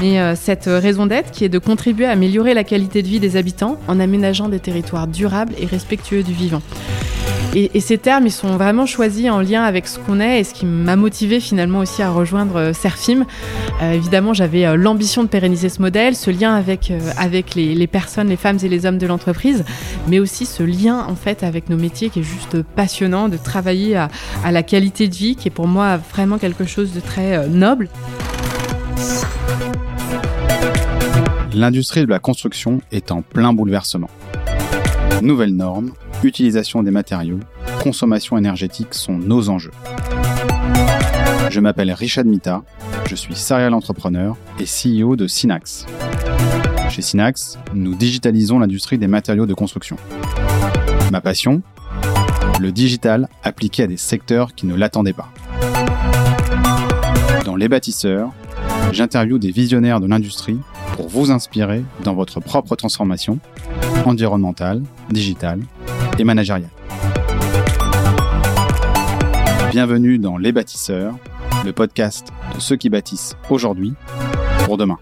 Mais euh, cette raison d'être qui est de contribuer à améliorer la qualité de vie des habitants en aménageant des territoires durables et respectueux du vivant. Et, ces termes, ils sont vraiment choisis en lien avec ce qu'on est et ce qui m'a motivé finalement aussi à rejoindre euh, Serfim. Euh, évidemment, j'avais l'ambition de pérenniser ce modèle, ce lien avec, les, personnes, les femmes et les hommes de l'entreprise, mais aussi ce lien en fait avec nos métiers qui est juste passionnant, de travailler à, à la qualité de vie, qui est pour moi vraiment quelque chose de très noble. L'industrie de la construction est en plein bouleversement. Nouvelles normes, utilisation des matériaux, consommation énergétique sont nos enjeux. Je m'appelle Richard Mita, je suis serial entrepreneur et CEO de Synax. Chez Synax, nous digitalisons l'industrie des matériaux de construction. Ma passion? Le digital appliqué à des secteurs qui ne l'attendaient pas. Dans Les bâtisseurs, j'interviewe des visionnaires de l'industrie pour vous inspirer dans votre propre transformation environnementale, digitale et managériale. Bienvenue dans Les Bâtisseurs, le podcast de ceux qui bâtissent aujourd'hui pour demain.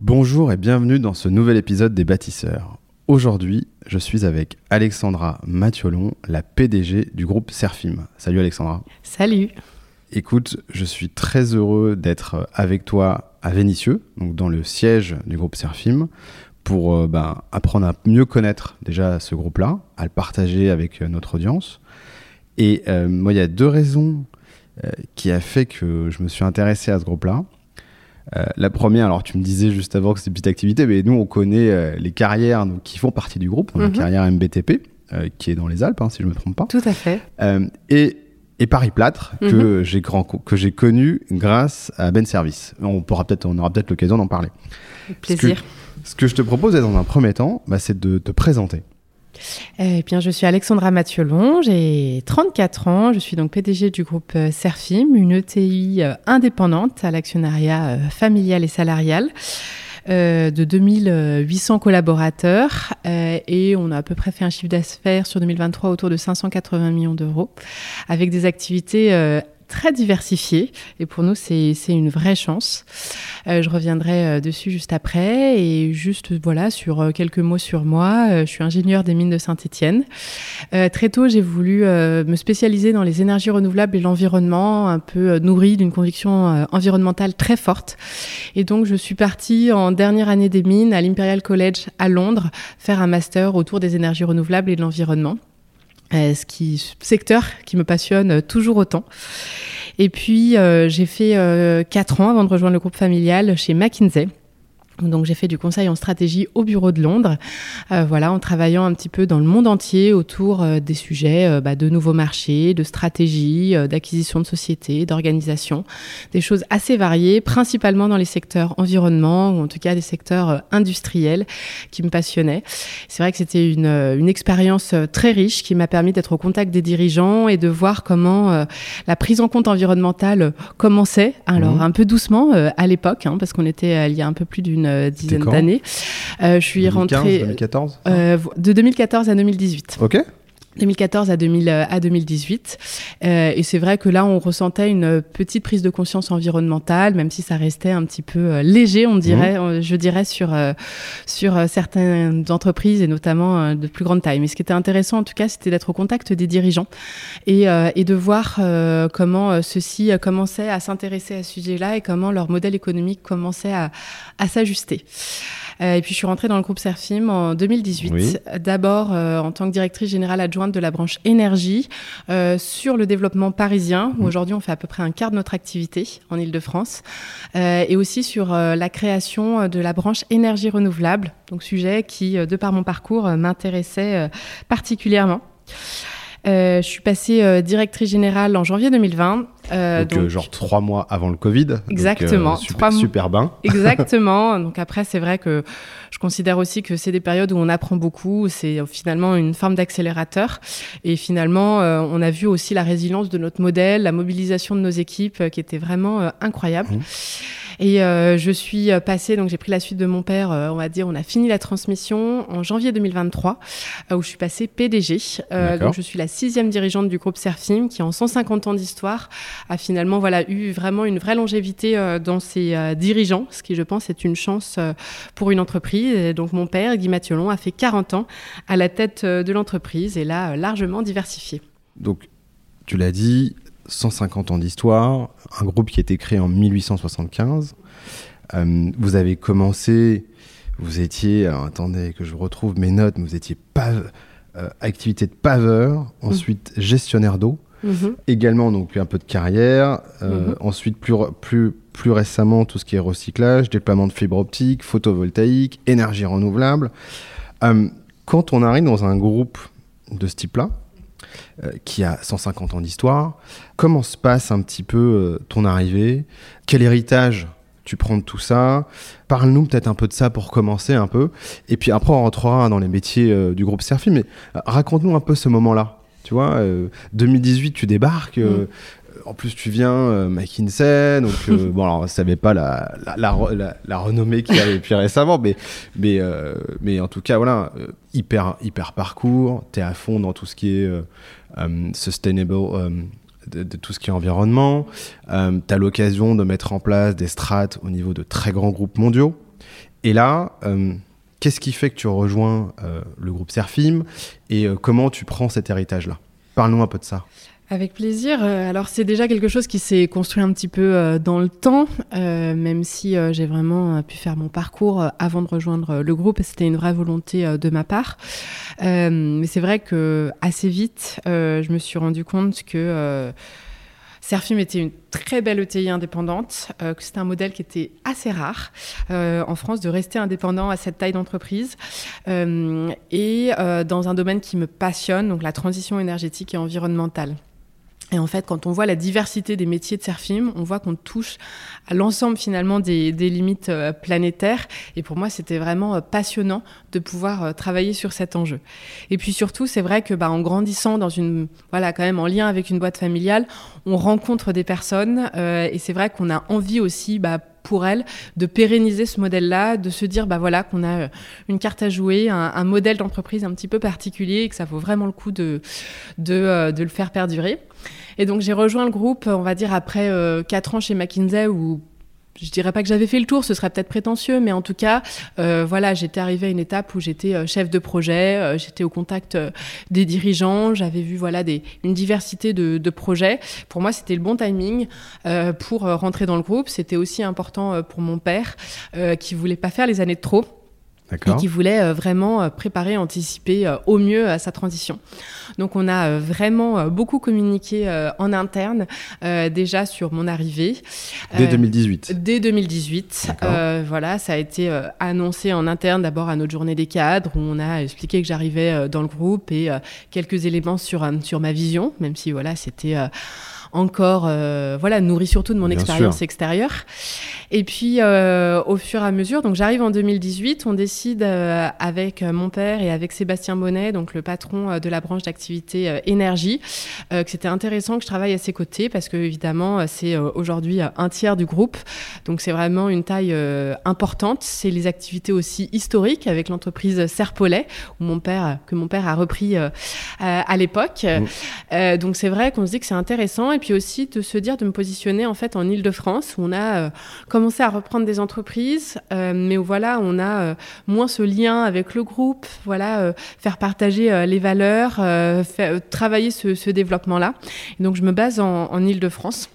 Bonjour et bienvenue dans ce nouvel épisode des Bâtisseurs. Aujourd'hui, je suis avec Alexandra Mathiolon, la PDG du groupe Serfim. Salut Alexandra. Salut. Écoute, je suis très heureux d'être avec toi à Vénissieux, donc dans le siège du groupe Serfim, pour euh, ben, apprendre à mieux connaître déjà ce groupe-là, à le partager avec euh, notre audience. Et euh, moi, il y a deux raisons qui a fait que je me suis intéressé à ce groupe-là. Euh, la première, alors tu me disais juste avant que c'était une petite activité, mais nous on connaît euh, les carrières qui font partie du groupe, la mhm. carrière MBTP, euh, qui est dans les Alpes, hein, si je ne me trompe pas. Tout à fait. et, et Paris Plâtre, que mhm. j'ai que j'ai connu grâce à Ben Service. On pourra peut-être, on aura peut-être l'occasion d'en parler. plaisir. Ce que, je te propose dans un premier temps, bah, c'est de te présenter. Eh bien, je suis Alexandra Mathiolon, j'ai 34 ans, je suis donc PDG du groupe euh, Serfim, une ETI euh, indépendante à l'actionnariat euh, familial et salarial. de 2800 collaborateurs et on a à peu près fait un chiffre d'affaires sur 2023 autour de 580 millions d'euros avec des activités très diversifié et pour nous c'est une vraie chance. Euh, je reviendrai euh, dessus juste après et juste voilà sur euh, quelques mots sur moi. je suis ingénieur des mines de Saint-Étienne. très tôt j'ai voulu me spécialiser dans les énergies renouvelables et l'environnement, un peu nourri d'une conviction environnementale très forte. Et donc je suis partie en dernière année des mines à l'Imperial College à Londres faire un master autour des énergies renouvelables et de l'environnement. Euh, ce qui secteur qui me passionne euh, toujours autant. Et puis euh, j'ai fait quatre ans avant de rejoindre le groupe familial chez McKinsey donc j'ai fait du conseil en stratégie au bureau de Londres, euh, voilà, en travaillant un petit peu dans le monde entier autour euh, des sujets euh, bah, de nouveaux marchés, de stratégie, d'acquisition de sociétés, d'organisation, des choses assez variées, principalement dans les secteurs environnement ou en tout cas des secteurs industriels qui me passionnaient. C'est vrai que c'était une, une expérience très riche qui m'a permis d'être au contact des dirigeants et de voir comment la prise en compte environnementale commençait, alors mmh. un peu doucement à l'époque, hein, parce qu'on était il y a un peu plus d'une euh, dizaine d'années. Euh, je suis rentrée 2014 euh, de 2014 à 2018. Ok. 2014 à, 2000, à 2018. Euh, et c'est vrai que là, on ressentait une petite prise de conscience environnementale, même si ça restait un petit peu léger, on dirait, mmh. je dirais, sur, sur certaines entreprises et notamment de plus grande taille. Mais ce qui était intéressant, en tout cas, c'était d'être au contact des dirigeants et, et de voir comment ceux-ci commençaient à s'intéresser à ce sujet-là et comment leur modèle économique commençait à, à s'ajuster. Euh, et puis je suis rentrée dans le groupe Serfim en 2018. D'abord euh, en tant que directrice générale adjointe de la branche énergie euh, sur le développement parisien, où mmh. aujourd'hui on fait à peu près un quart de notre activité en Ile-de-France, et aussi sur la création de la branche énergie renouvelable, donc sujet qui, de par mon parcours, m'intéressait particulièrement. Euh, je suis passée euh, directrice générale en janvier 2020. Euh, donc, genre trois mois avant le Covid. Exactement. super, super bain. Exactement. donc après, c'est vrai que je considère aussi que c'est des périodes où on apprend beaucoup. C'est finalement une forme d'accélérateur. Et finalement, on a vu aussi la résilience de notre modèle, la mobilisation de nos équipes qui était vraiment incroyable. Mmh. Et je suis passée, donc j'ai pris la suite de mon père, on va dire, on a fini la transmission en janvier 2023, où je suis passée PDG. donc je suis la sixième dirigeante du groupe Serfim, qui en 150 ans d'histoire a finalement voilà, eu vraiment une vraie longévité dans ses dirigeants, ce qui je pense est une chance pour une entreprise. Et donc mon père, Guy Mathiolon, a fait 40 ans à la tête de l'entreprise et l'a largement diversifié. Donc tu l'as dit, 150 ans d'histoire, un groupe qui a été créé en 1875. Euh, vous avez commencé, vous étiez, attendez que je retrouve mes notes, vous étiez pave, euh, activité de paveur, ensuite gestionnaire d'eau, mhm. également donc un peu de carrière, euh, mhm. ensuite plus, plus, plus récemment tout ce qui est recyclage, déploiement de fibres optiques, photovoltaïque, énergie renouvelable. quand on arrive dans un groupe de ce type-là, qui a 150 ans d'histoire. Comment se passe un petit peu euh, ton arrivée? Quel héritage tu prends de tout ça? Parle-nous peut-être un peu de ça pour commencer un peu. Et puis après, on rentrera dans les métiers euh, du groupe Serfi. Mais raconte-nous un peu ce moment-là. Tu vois, 2018, tu débarques. Mm en plus, tu viens euh, McKinsey, donc euh, bon, alors, ça n'avait pas la, la, renommée qu'il y avait depuis récemment, mais, mais, euh, mais en tout cas, voilà, hyper, hyper parcours, tu es à fond dans tout ce qui est sustainable. De, tout ce qui est environnement. tu as l'occasion de mettre en place des strates au niveau de très grands groupes mondiaux. Et là, qu'est-ce qui fait que tu rejoins le groupe Serfim et comment tu prends cet héritage-là? Parle-nous un peu de ça. Avec plaisir. Euh, alors c'est déjà quelque chose qui s'est construit un petit peu euh, dans le temps, euh, même si j'ai vraiment pu faire mon parcours avant de rejoindre le groupe. C'était une vraie volonté de ma part. mais c'est vrai que assez vite, je me suis rendu compte que Serfim était une très belle ETI indépendante, que c'était un modèle qui était assez rare en France de rester indépendant à cette taille d'entreprise et dans un domaine qui me passionne, donc la transition énergétique et environnementale. Et en fait, quand on voit la diversité des métiers de Serfim, on voit qu'on touche à l'ensemble finalement des, limites euh, planétaires. Et pour moi, c'était vraiment euh, passionnant de pouvoir euh, travailler sur cet enjeu. Et puis surtout, c'est vrai que bah, en grandissant dans une, voilà, quand même en lien avec une boîte familiale, on rencontre des personnes. et c'est vrai qu'on a envie aussi, bah, pour elles de pérenniser ce modèle-là, de se dire bah voilà qu'on a une carte à jouer, un, modèle d'entreprise un petit peu particulier et que ça vaut vraiment le coup de, de, de le faire perdurer. Et donc j'ai rejoint le groupe, on va dire, après euh, quatre ans chez McKinsey je dirais pas que j'avais fait le tour, ce serait peut-être prétentieux, mais en tout cas, euh, voilà, j'étais arrivée à une étape où j'étais euh, chef de projet, j'étais au contact des dirigeants, j'avais vu voilà une diversité de, projets. Pour moi, c'était le bon timing pour rentrer dans le groupe. C'était aussi important pour mon père, qui voulait pas faire les années de trop et qui voulait euh, vraiment euh, préparer, anticiper euh, au mieux sa transition. Donc on a vraiment beaucoup communiqué en interne déjà sur mon arrivée. Dès 2018. Dès 2018. voilà, ça a été annoncé en interne d'abord à notre journée des cadres où on a expliqué que j'arrivais dans le groupe et quelques éléments sur sur ma vision, même si voilà c'était encore euh, voilà nourri surtout de mon expérience extérieure. Et puis euh, au fur et à mesure, donc j'arrive en 2018, on décide euh, avec mon père et avec Sébastien Bonnet, donc le patron de la branche d'activité énergie, que c'était intéressant que je travaille à ses côtés parce que évidemment c'est aujourd'hui un tiers du groupe, donc c'est vraiment une taille importante. C'est les activités aussi historiques avec l'entreprise Serpolet où mon père que mon père a repris à l'époque. Mmh. donc c'est vrai qu'on se dit que c'est intéressant et puis aussi de se dire de me positionner en fait en Ile-de-France où on a euh, commencé à reprendre des entreprises, euh, mais où voilà, on a euh, moins ce lien avec le groupe, voilà, faire partager les valeurs, travailler ce, développement-là. donc je me base en, en Ile-de-France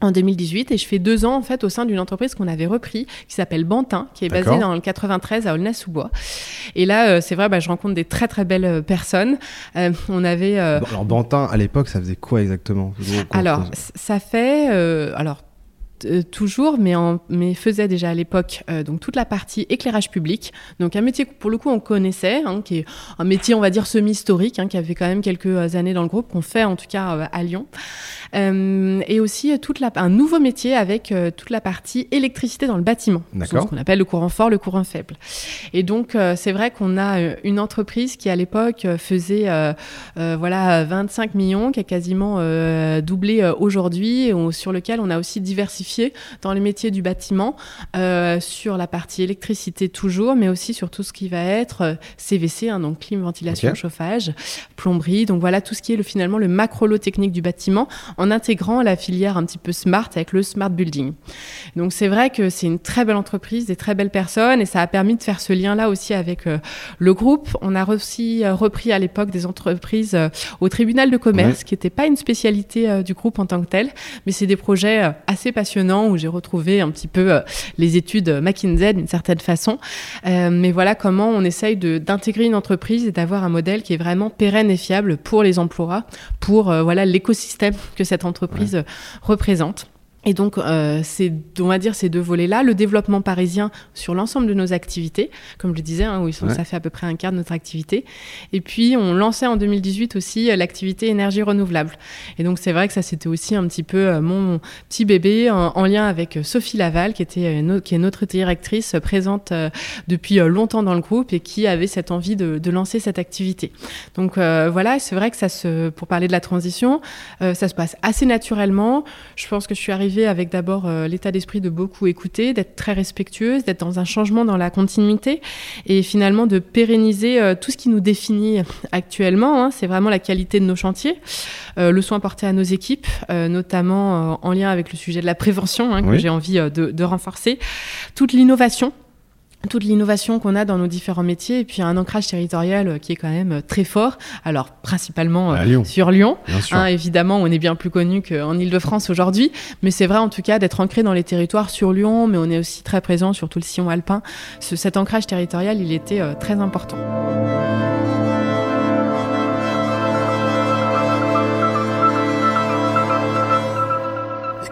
en 2018 et je fais deux ans en fait au sein d'une entreprise qu'on avait repris qui s'appelle Bantin qui est basée dans le 93 à Aulnay-sous-Bois. Et là euh, c'est vrai bah, je rencontre des très très belles euh, personnes. Euh, on avait alors Bantin à l'époque ça faisait quoi exactement alors ça fait alors toujours, mais, en, mais faisait déjà à l'époque donc toute la partie éclairage public. Donc un métier que pour le coup on connaissait, hein, qui est un métier on va dire semi-historique, hein, qui avait quand même quelques années dans le groupe, qu'on fait en tout cas à Lyon. Euh, et aussi toute la, un nouveau métier avec euh, toute la partie électricité dans le bâtiment, ce qu'on appelle le courant fort, le courant faible. Et donc euh, c'est vrai qu'on a une entreprise qui à l'époque faisait voilà 25 millions, qui a quasiment doublé aujourd'hui, sur lequel on a aussi diversifié diversifié dans les métiers du bâtiment, sur la partie électricité toujours, mais aussi sur tout ce qui va être CVC, hein, donc clim, ventilation, chauffage, plomberie. Donc voilà tout ce qui est le, finalement le macro technique du bâtiment en intégrant la filière un petit peu smart avec le smart building. Donc c'est vrai que c'est une très belle entreprise, des très belles personnes et ça a permis de faire ce lien-là aussi avec euh, le groupe. On a aussi euh, repris à l'époque des entreprises euh, au tribunal de commerce, qui n'était pas une spécialité du groupe en tant que tel, mais c'est des projets assez passionnants où j'ai retrouvé un petit peu les études McKinsey d'une certaine façon. mais voilà comment on essaye d'intégrer une entreprise et d'avoir un modèle qui est vraiment pérenne et fiable pour les emplois, pour voilà l'écosystème que cette entreprise représente. Et donc, euh, c'est, on va dire, ces deux volets-là, le développement parisien sur l'ensemble de nos activités, comme je le disais, hein, où ils sont, ça fait à peu près un quart de notre activité. Et puis, on lançait en 2018 aussi euh, l'activité énergie renouvelable. Et donc, c'est vrai que ça, c'était aussi un petit peu euh, mon petit bébé en, lien avec Sophie Laval, qui, était qui est notre directrice présente depuis longtemps dans le groupe et qui avait cette envie de, de lancer cette activité. Donc, voilà, c'est vrai que ça se, pour parler de la transition, ça se passe assez naturellement. Je pense que je suis arrivée avec d'abord euh, l'état d'esprit de beaucoup écouter, d'être très respectueuse, d'être dans un changement dans la continuité et finalement de pérenniser euh, tout ce qui nous définit actuellement. Hein. c'est vraiment la qualité de nos chantiers, euh, le soin porté à nos équipes, notamment en lien avec le sujet de la prévention hein, que j'ai envie de, de renforcer, toute l'innovation toute l'innovation qu'on a dans nos différents métiers et puis un ancrage territorial euh, qui est quand même euh, très fort. Alors principalement euh, sur Lyon. Hein, évidemment, on est bien plus connu qu'en Ile-de-France aujourd'hui, mais c'est vrai en tout cas d'être ancré dans les territoires sur Lyon, mais on est aussi très présent sur tout le sillon alpin. Ce, cet ancrage territorial, il était très important.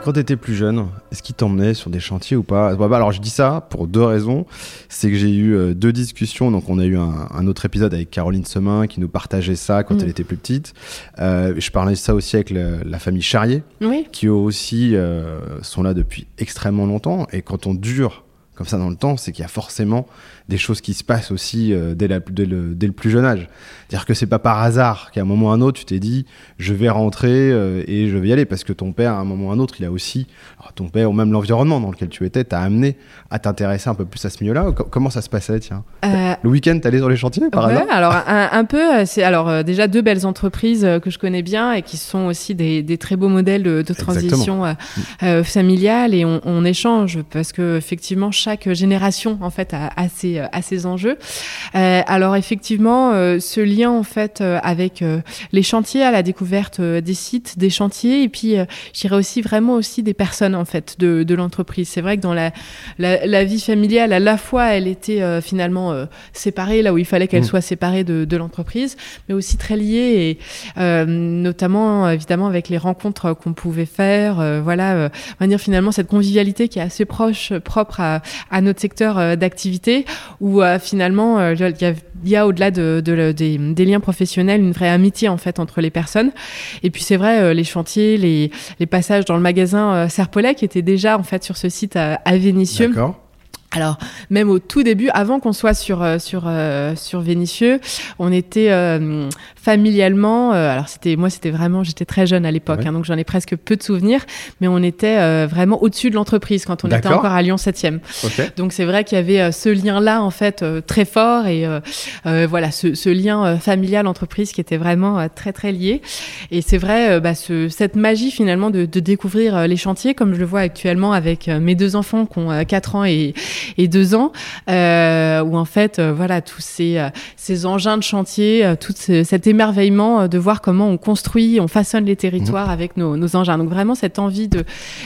Quand tu étais plus jeune, est-ce qu'il t'emmenait sur des chantiers ou pas bah, Alors je dis ça pour deux raisons. C'est que j'ai eu euh, deux discussions. Donc on a eu un, autre épisode avec Caroline Semin qui nous partageait ça quand mm. elle était plus petite. Euh, je parlais de ça aussi avec la famille Charrier, qui aussi euh, sont là depuis extrêmement longtemps. Et quand on dure comme ça dans le temps, c'est qu'il y a forcément des choses qui se passent aussi dès, le, dès, le, plus jeune âge. C'est-à-dire que c'est pas par hasard qu'à un moment ou à un autre, tu t'es dit, je vais rentrer et je vais y aller, parce que ton père, à un moment ou à un autre, il a aussi ton père ou même l'environnement dans lequel tu étais t'a amené à t'intéresser un peu plus à ce milieu-là. Comment ça se passait, tiens? Euh, Le week-end, t'allais sur les chantiers, par ouais, alors un, peu. Euh, c'est alors euh, déjà deux belles entreprises que je connais bien et qui sont aussi des, très beaux modèles de, transition familiale. Et on, échange parce que effectivement chaque génération en fait a, ses, a ses enjeux. alors effectivement, ce lien en fait avec les chantiers, à la découverte des sites, des chantiers et puis je dirais aussi vraiment aussi des personnes en fait de, de l'entreprise. C'est vrai que dans la, la, vie familiale, à la fois, elle était euh, finalement euh, séparée là où il fallait qu'elle mmh. soit séparée de, de l'entreprise, mais aussi très liée, et euh, notamment évidemment avec les rencontres qu'on pouvait faire. voilà, on va dire finalement cette convivialité qui est assez proche, propre à, à notre secteur d'activité, où finalement il y a, y a au-delà de, de, des, des, liens professionnels une vraie amitié en fait entre les personnes. Et puis c'est vrai, les chantiers, les, les passages dans le magasin Serpollet qui était déjà en fait sur ce site à, à Vénissieux. Alors, même au tout début, avant qu'on soit sur, euh, sur, euh, sur Vénitieux, on était euh, familialement. alors, c'était moi, c'était vraiment, j'étais très jeune à l'époque, hein, donc j'en ai presque peu de souvenirs, mais on était vraiment au-dessus de l'entreprise quand on était encore à Lyon 7e. Donc, c'est vrai qu'il y avait ce lien-là, en fait, très fort et voilà, ce, ce lien familial-entreprise qui était vraiment très, très lié. Et c'est vrai, bah, ce, cette magie finalement de, de, découvrir les chantiers, comme je le vois actuellement avec mes deux enfants qui ont 4 ans et et deux ans, euh, où en fait, euh, voilà, tous ces, euh, ces engins de chantier, tout cet émerveillement de voir comment on construit, on façonne les territoires mhm. avec nos, nos, engins. Donc vraiment cette envie de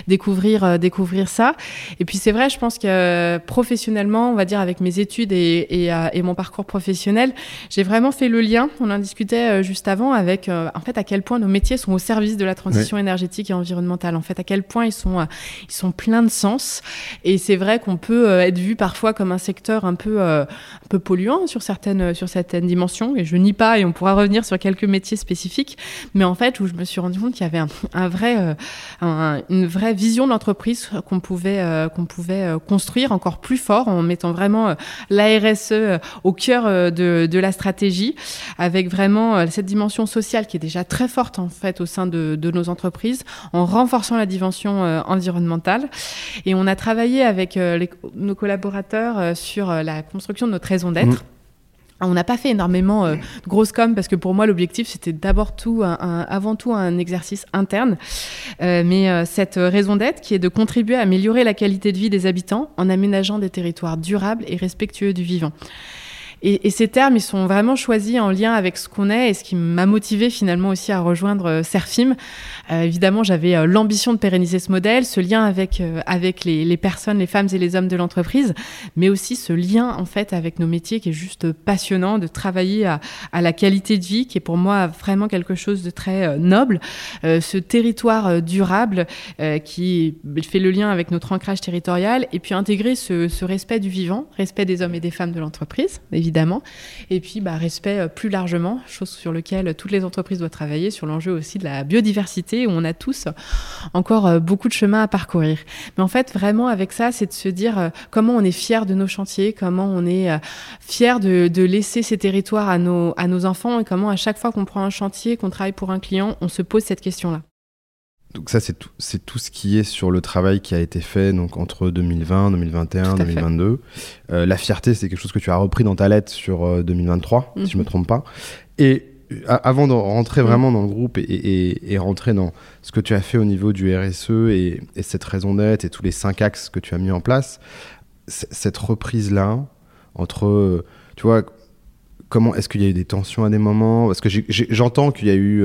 découvrir, découvrir ça. Et puis c'est vrai, je pense que professionnellement, on va dire avec mes études et, et, et mon parcours professionnel, j'ai vraiment fait le lien. On en discutait juste avant avec, en fait, à quel point nos métiers sont au service de la transition énergétique et environnementale. En fait, à quel point ils sont, ils sont pleins de sens. Et c'est vrai qu'on peut être vu parfois comme un secteur un peu, un peu polluant sur certaines, sur certaines dimensions. Et je nie pas, et on pourra revenir sur quelques métiers spécifiques. Mais en fait, où je me suis rendu compte qu'il y avait un, vrai, une vraie vision de l'entreprise qu'on pouvait, qu'on pouvait construire encore plus fort en mettant vraiment la RSE au cœur de, de la stratégie, avec vraiment cette dimension sociale qui est déjà très forte en fait au sein de, de nos entreprises, en renforçant la dimension environnementale. Et on a travaillé avec euh, nos collaborateurs euh, sur euh, la construction de notre raison d'être. Mmh. On n'a pas fait énormément de grosses com parce que pour moi l'objectif c'était d'abord tout, avant tout un exercice interne. mais cette raison d'être qui est de contribuer à améliorer la qualité de vie des habitants en aménageant des territoires durables et respectueux du vivant. Et, ces termes, ils sont vraiment choisis en lien avec ce qu'on est et ce qui m'a motivé finalement aussi à rejoindre euh, Serfim. Euh, évidemment, j'avais euh, l'ambition de pérenniser ce modèle, ce lien avec, avec les, personnes, les femmes et les hommes de l'entreprise, mais aussi ce lien en fait avec nos métiers qui est juste passionnant, de travailler à, à la qualité de vie, qui est pour moi vraiment quelque chose de très noble. ce territoire durable qui fait le lien avec notre ancrage territorial et puis intégrer ce, respect du vivant, respect des hommes et des femmes de l'entreprise, évidemment. Et puis, bah, respect euh, plus largement, chose sur laquelle toutes les entreprises doivent travailler, sur l'enjeu aussi de la biodiversité, où on a tous encore euh, beaucoup de chemin à parcourir. Mais en fait, vraiment, avec ça, c'est de se dire euh, comment on est fier de nos chantiers, comment on est fier de, de, laisser ces territoires à nos, à nos enfants et comment à chaque fois qu'on prend un chantier, qu'on travaille pour un client, on se pose cette question-là. Donc ça, c'est tout, c'est tout ce qui est sur le travail qui a été fait donc entre 2020, 2021, 2022. Euh, la fierté, c'est quelque chose que tu as repris dans ta lettre sur 2023, euh, si je me mhm. trompe pas. Et euh, avant de rentrer vraiment dans le groupe et, et, rentrer dans ce que tu as fait au niveau du RSE et, cette raison d'être et tous les cinq axes que tu as mis en place, cette reprise-là, entre, tu vois, comment est-ce qu'il y a eu des tensions à des moments? Parce que j'entends qu'il y a eu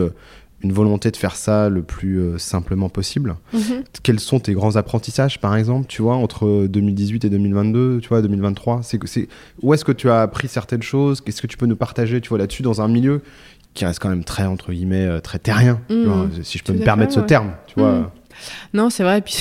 une volonté de faire ça le plus euh, simplement possible. Mhm. Quels sont tes grands apprentissages, par exemple, tu vois, entre 2018 et 2022, tu vois, 2023 c'est, c'est, Où est-ce que tu as appris certaines choses? Qu'est-ce que tu peux nous partager, tu vois, là-dessus, dans un milieu qui reste quand même très, entre guillemets, euh, très terrien, mhm. si je peux me permettre ce terme, tu vois mhm. Non, c'est vrai, puis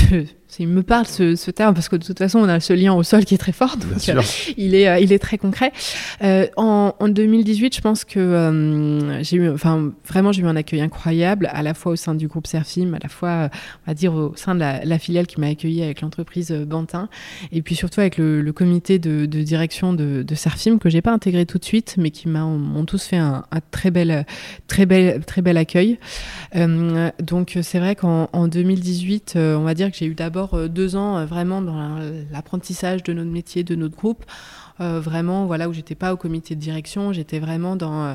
il me parle ce, terme parce que de toute façon on a ce lien au sol qui est très fort donc euh, il est euh, il est très concret. Euh, en, 2018 je pense que j'ai eu enfin vraiment j'ai eu un accueil incroyable à la fois au sein du groupe Serfim à la fois on va dire au sein de la, filiale qui m'a accueilli avec l'entreprise Bantin et puis surtout avec le, comité de, direction de, de Serfim que j'ai pas intégré tout de suite mais qui m'ont tous fait un, très bel très bel très bel accueil. Donc c'est vrai qu'en 2018 on va dire que j'ai eu d'abord euh, deux ans euh, vraiment dans l'apprentissage de notre métier, de notre groupe, euh, vraiment voilà où j'étais pas au comité de direction, j'étais vraiment dans euh,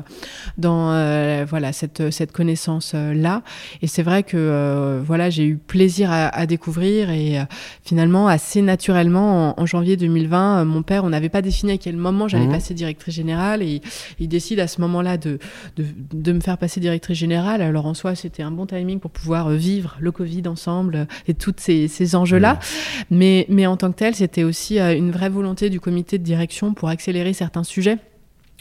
dans euh, voilà cette cette connaissance là. Et c'est vrai que voilà j'ai eu plaisir à, à découvrir et finalement assez naturellement en, janvier 2020, mon père on n'avait pas défini à quel moment j'allais mmh. passer directrice générale et il décide à ce moment-là de, de, de me faire passer directrice générale. Alors en soi c'était un bon timing pour pouvoir vivre le Covid ensemble et tous ces, ces enjeux-là. Mmh. Mais mais en tant que tel c'était aussi une vraie volonté du comité de direction pour accélérer certains sujets.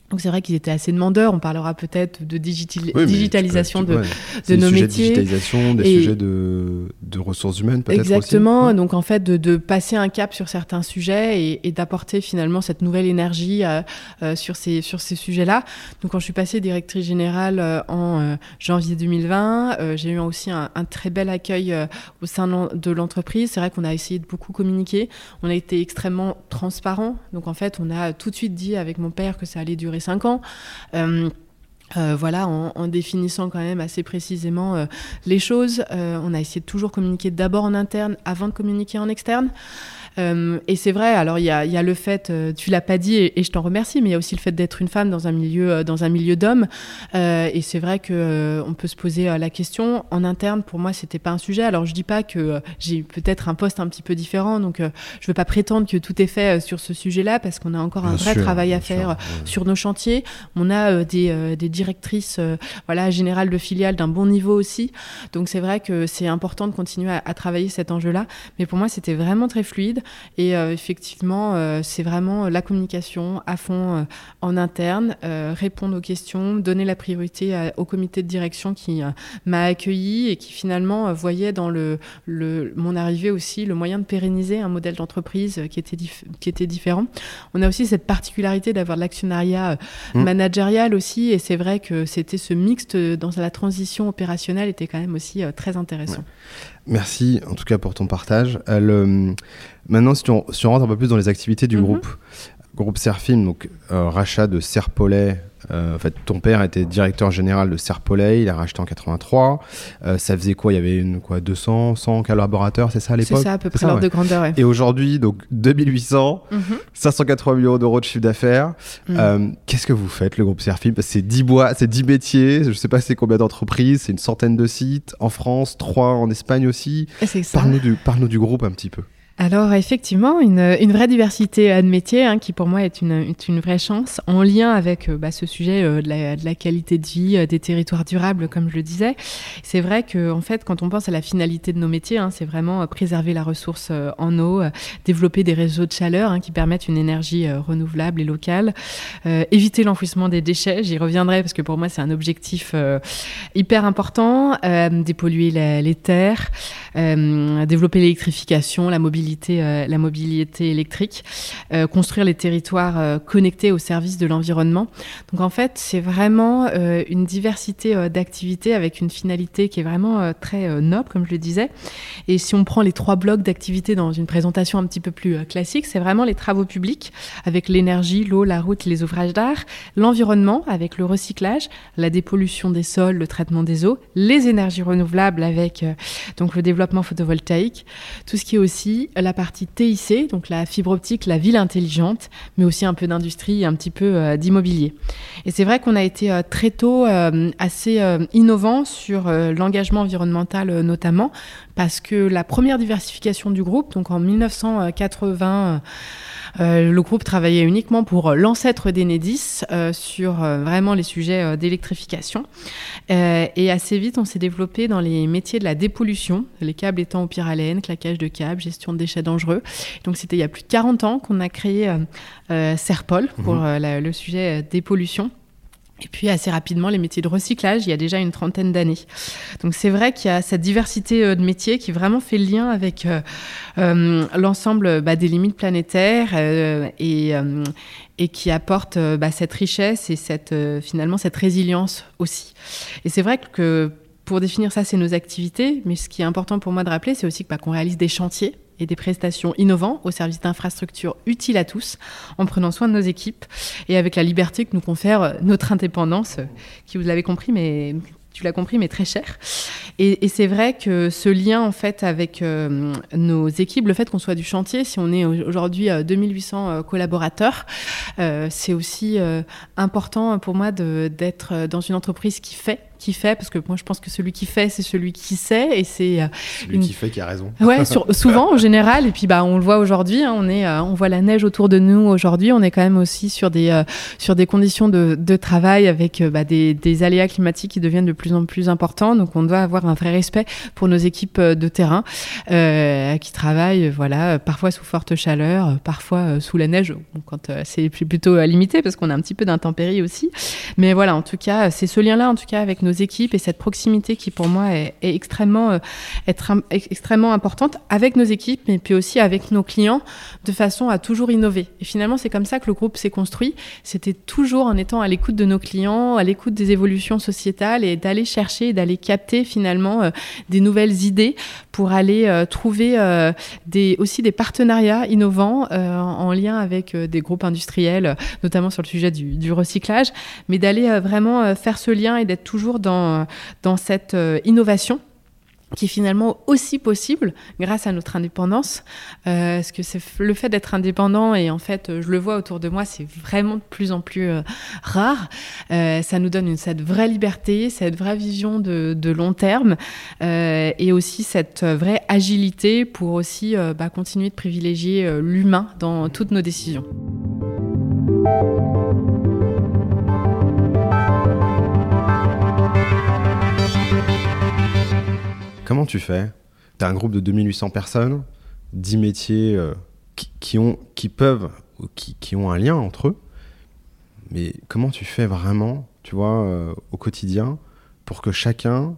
Donc c'est vrai qu'ils étaient assez demandeurs. On parlera peut-être de digitalisation de, de nos métiers. De digitalisation, des sujets de, de, ressources humaines peut-être Exactement. Donc en fait de, de, passer un cap sur certains sujets et, et d'apporter finalement cette nouvelle énergie euh, euh, sur ces, sur ces sujets-là. Donc quand je suis passée directrice générale euh, en janvier 2020, j'ai eu aussi un, un, très bel accueil au sein de l'entreprise. C'est vrai qu'on a essayé de beaucoup communiquer. On a été extrêmement transparent. Donc en fait on a tout de suite dit avec mon père que ça allait durer 5 ans. Euh, euh, voilà, en, définissant quand même assez précisément euh, les choses. on a essayé de toujours communiquer d'abord en interne avant de communiquer en externe. Euh, et c'est vrai, alors il y a, le fait, euh, tu l'as pas dit et, je t'en remercie, mais il y a aussi le fait d'être une femme dans un milieu, euh, dans un milieu d'hommes. et c'est vrai que on peut se poser la question. En interne, pour moi, c'était pas un sujet. Alors je dis pas que j'ai peut-être un poste un petit peu différent, donc je veux pas prétendre que tout est fait sur ce sujet-là parce qu'on a encore un vrai travail à faire sur nos chantiers. On a des, des, directrices, voilà, générales de filiales d'un bon niveau aussi. Donc c'est vrai que c'est important de continuer à, à travailler cet enjeu-là. Mais pour moi, c'était vraiment très fluide. Et effectivement, c'est vraiment la communication à fond en interne, répondre aux questions, donner la priorité au comité de direction qui m'a accueilli et qui finalement voyait dans le, le, mon arrivée aussi le moyen de pérenniser un modèle d'entreprise qui était, qui était différent. On a aussi cette particularité d'avoir de l'actionnariat mmh. managérial aussi, et c'est vrai que c'était ce mixte dans la transition opérationnelle était quand même aussi très intéressant. Merci en tout cas pour ton partage. Euh, maintenant, si on, rentre un peu plus dans les activités du mhm. groupe, groupe Serfilm, donc euh, rachat de Serpolet euh, en fait, ton père était directeur général de Serpollet, il a racheté en 83. Euh, ça faisait quoi? Il y avait une, quoi, 200, 100 collaborateurs, c'est ça à l'époque? C'est ça, à peu près l'ordre de grandeur. Et aujourd'hui, donc 2800, 580 millions d'euros de chiffre d'affaires. Mhm. Euh, qu'est-ce que vous faites, le groupe Serfilm C'est 10 bois, c'est 10 métiers, je ne sais pas c'est combien d'entreprises, c'est une centaine de sites en France, 3 en Espagne aussi. Parle-nous du, parle du groupe un petit peu. Alors effectivement, une, une, vraie diversité de métiers hein, qui pour moi est une, est une, vraie chance en lien avec euh, bah, ce sujet euh, de, la, de, la, qualité de vie, euh, des territoires durables, comme je le disais. C'est vrai que en fait, quand on pense à la finalité de nos métiers, hein, c'est vraiment préserver la ressource en eau, développer des réseaux de chaleur hein, qui permettent une énergie renouvelable et locale, éviter l'enfouissement des déchets. J'y reviendrai parce que pour moi c'est un objectif hyper important, dépolluer les terres, développer l'électrification, la mobilité euh, la mobilité électrique, euh, construire les territoires euh, connectés au service de l'environnement. Donc en fait, c'est vraiment une diversité d'activités avec une finalité qui est vraiment très noble, comme je le disais. Et si on prend les trois blocs d'activités dans une présentation un petit peu plus classique, c'est vraiment les travaux publics avec l'énergie, l'eau, la route, les ouvrages d'art, l'environnement avec le recyclage, la dépollution des sols, le traitement des eaux, les énergies renouvelables avec donc le développement photovoltaïque, tout ce qui est aussi la partie TIC, donc la fibre optique, la ville intelligente, mais aussi un peu d'industrie et un petit peu euh, d'immobilier. Et c'est vrai qu'on a été euh, très tôt euh, assez innovant sur l'engagement environnemental notamment, parce que la première diversification du groupe, donc en 1980, euh, le groupe travaillait uniquement pour l'ancêtre d'Enedis euh, sur euh, vraiment les sujets d'électrification. et assez vite, on s'est développé dans les métiers de la dépollution, les câbles étant au pyralène, claquage de câbles, gestion de déchets dangereux. Donc c'était il y a plus de 40 ans qu'on a créé Serpol pour mmh. le sujet dépollution. Et puis assez rapidement, les métiers de recyclage, il y a déjà une trentaine d'années. Donc c'est vrai qu'il y a cette diversité euh, de métiers qui vraiment fait lien avec euh, euh, l'ensemble bah, des limites planétaires et, et, qui apporte bah, cette richesse et cette, finalement cette résilience aussi. Et c'est vrai que pour définir ça, c'est nos activités, mais ce qui est important pour moi de rappeler, c'est aussi bah, qu'on réalise des chantiers et des prestations innovants au service d'infrastructures utiles à tous, en prenant soin de nos équipes et avec la liberté que nous confère notre indépendance, qui, vous l'avez compris, mais tu l'as compris, mais très cher. Et, c'est vrai que ce lien, en fait, avec euh, nos équipes, le fait qu'on soit du chantier, si on est aujourd'hui 2800 euh, collaborateurs, euh, c'est aussi important pour moi d'être dans une entreprise qui fait qui fait, parce que moi je pense que celui qui fait, c'est celui qui sait, et c'est euh, celui qui fait qui a raison. Ouais, souvent en général, et puis bah on le voit aujourd'hui, hein, on est, euh, on voit la neige autour de nous aujourd'hui, on est quand même aussi sur des euh, sur des conditions de, de travail avec bah, des, des, aléas climatiques qui deviennent de plus en plus importants, donc on doit avoir un vrai respect pour nos équipes de terrain qui travaillent, voilà, parfois sous forte chaleur, parfois sous la neige, quand c'est plutôt limité parce qu'on a un petit peu d'intempéries aussi, mais voilà, en tout cas, c'est ce lien-là, en tout cas avec nos équipes et cette proximité qui pour moi est, extrêmement, euh, être, extrêmement importante avec nos équipes, mais puis aussi avec nos clients, de façon à toujours innover. Et finalement, c'est comme ça que le groupe s'est construit. C'était toujours en étant à l'écoute de nos clients, à l'écoute des évolutions sociétales et d'aller chercher, d'aller capter finalement euh, des nouvelles idées pour aller euh, trouver des, aussi des partenariats innovants en lien avec des groupes industriels, notamment sur le sujet du, du recyclage, mais d'aller vraiment faire ce lien et d'être toujours dans, dans cette euh, innovation qui est finalement aussi possible grâce à notre indépendance. Euh, parce que c'est le fait d'être indépendant, et en fait, je le vois autour de moi, c'est vraiment de plus en plus euh, rare. ça nous donne cette vraie liberté, cette vraie vision de, de long terme, et aussi cette vraie agilité pour aussi bah, continuer de privilégier l'humain dans toutes nos décisions. Comment tu fais? Tu as un groupe de 2800 personnes, 10 métiers euh, qui, ont, peuvent, qui, qui ont un lien entre eux. Mais comment tu fais vraiment, tu vois, euh, au quotidien, pour que chacun,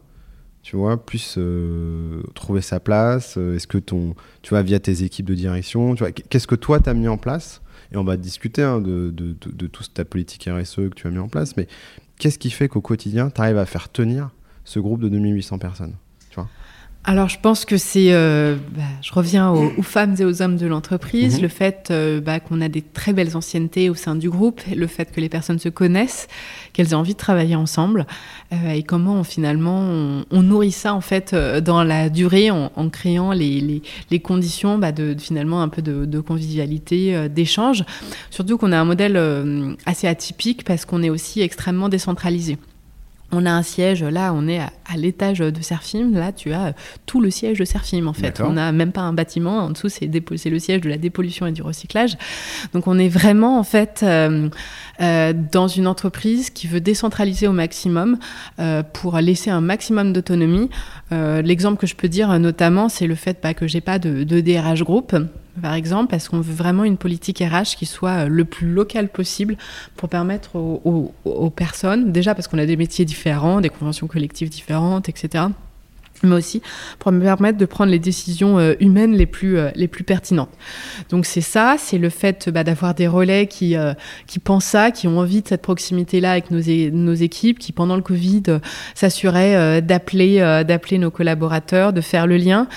tu puisse euh, trouver sa place? Est-ce que tu vois, via tes équipes de direction, tu vois, qu'est-ce que toi t'as mis en place? Et on va discuter hein, de, de, de, de toute ta politique RSE que tu as mis en place, mais qu'est-ce qui fait qu'au quotidien, tu arrives à faire tenir ce groupe de 2800 personnes? tu alors, je pense que c'est, euh, bah, je reviens aux, aux, femmes et aux hommes de l'entreprise, Mhm. le fait euh, bah, qu'on a des très belles anciennetés au sein du groupe, le fait que les personnes se connaissent, qu'elles aient envie de travailler ensemble, euh, et comment on, finalement on, on, nourrit ça en fait euh, dans la durée en, en créant les, les, les conditions bah, de, de, finalement un peu de, de convivialité, euh, d'échange. Surtout qu'on a un modèle euh, assez atypique parce qu'on est aussi extrêmement décentralisé. On a un siège, là, on est à, à l'étage de Serfim. Là, tu as tout le siège de Serfim, en fait. On n'a même pas un bâtiment. En dessous, c'est le siège de la dépollution et du recyclage. Donc, on est vraiment, en fait, euh, euh, dans une entreprise qui veut décentraliser au maximum euh, pour laisser un maximum d'autonomie. Euh, L'exemple que je peux dire, notamment, c'est le fait bah, que j'ai pas de, de DRH groupe par exemple, parce qu'on veut vraiment une politique RH qui soit le plus locale possible pour permettre aux personnes, déjà parce qu'on a des métiers différents, des conventions collectives différentes, etc., mais aussi pour me permettre de prendre les décisions euh, humaines les plus, euh, les plus pertinentes. Donc c'est ça, c'est le fait bah, d'avoir des relais qui, euh, qui pensent ça, qui ont envie de cette proximité-là avec nos, nos, équipes, qui pendant le Covid euh, s'assuraient d'appeler d'appeler nos collaborateurs, de faire le lien,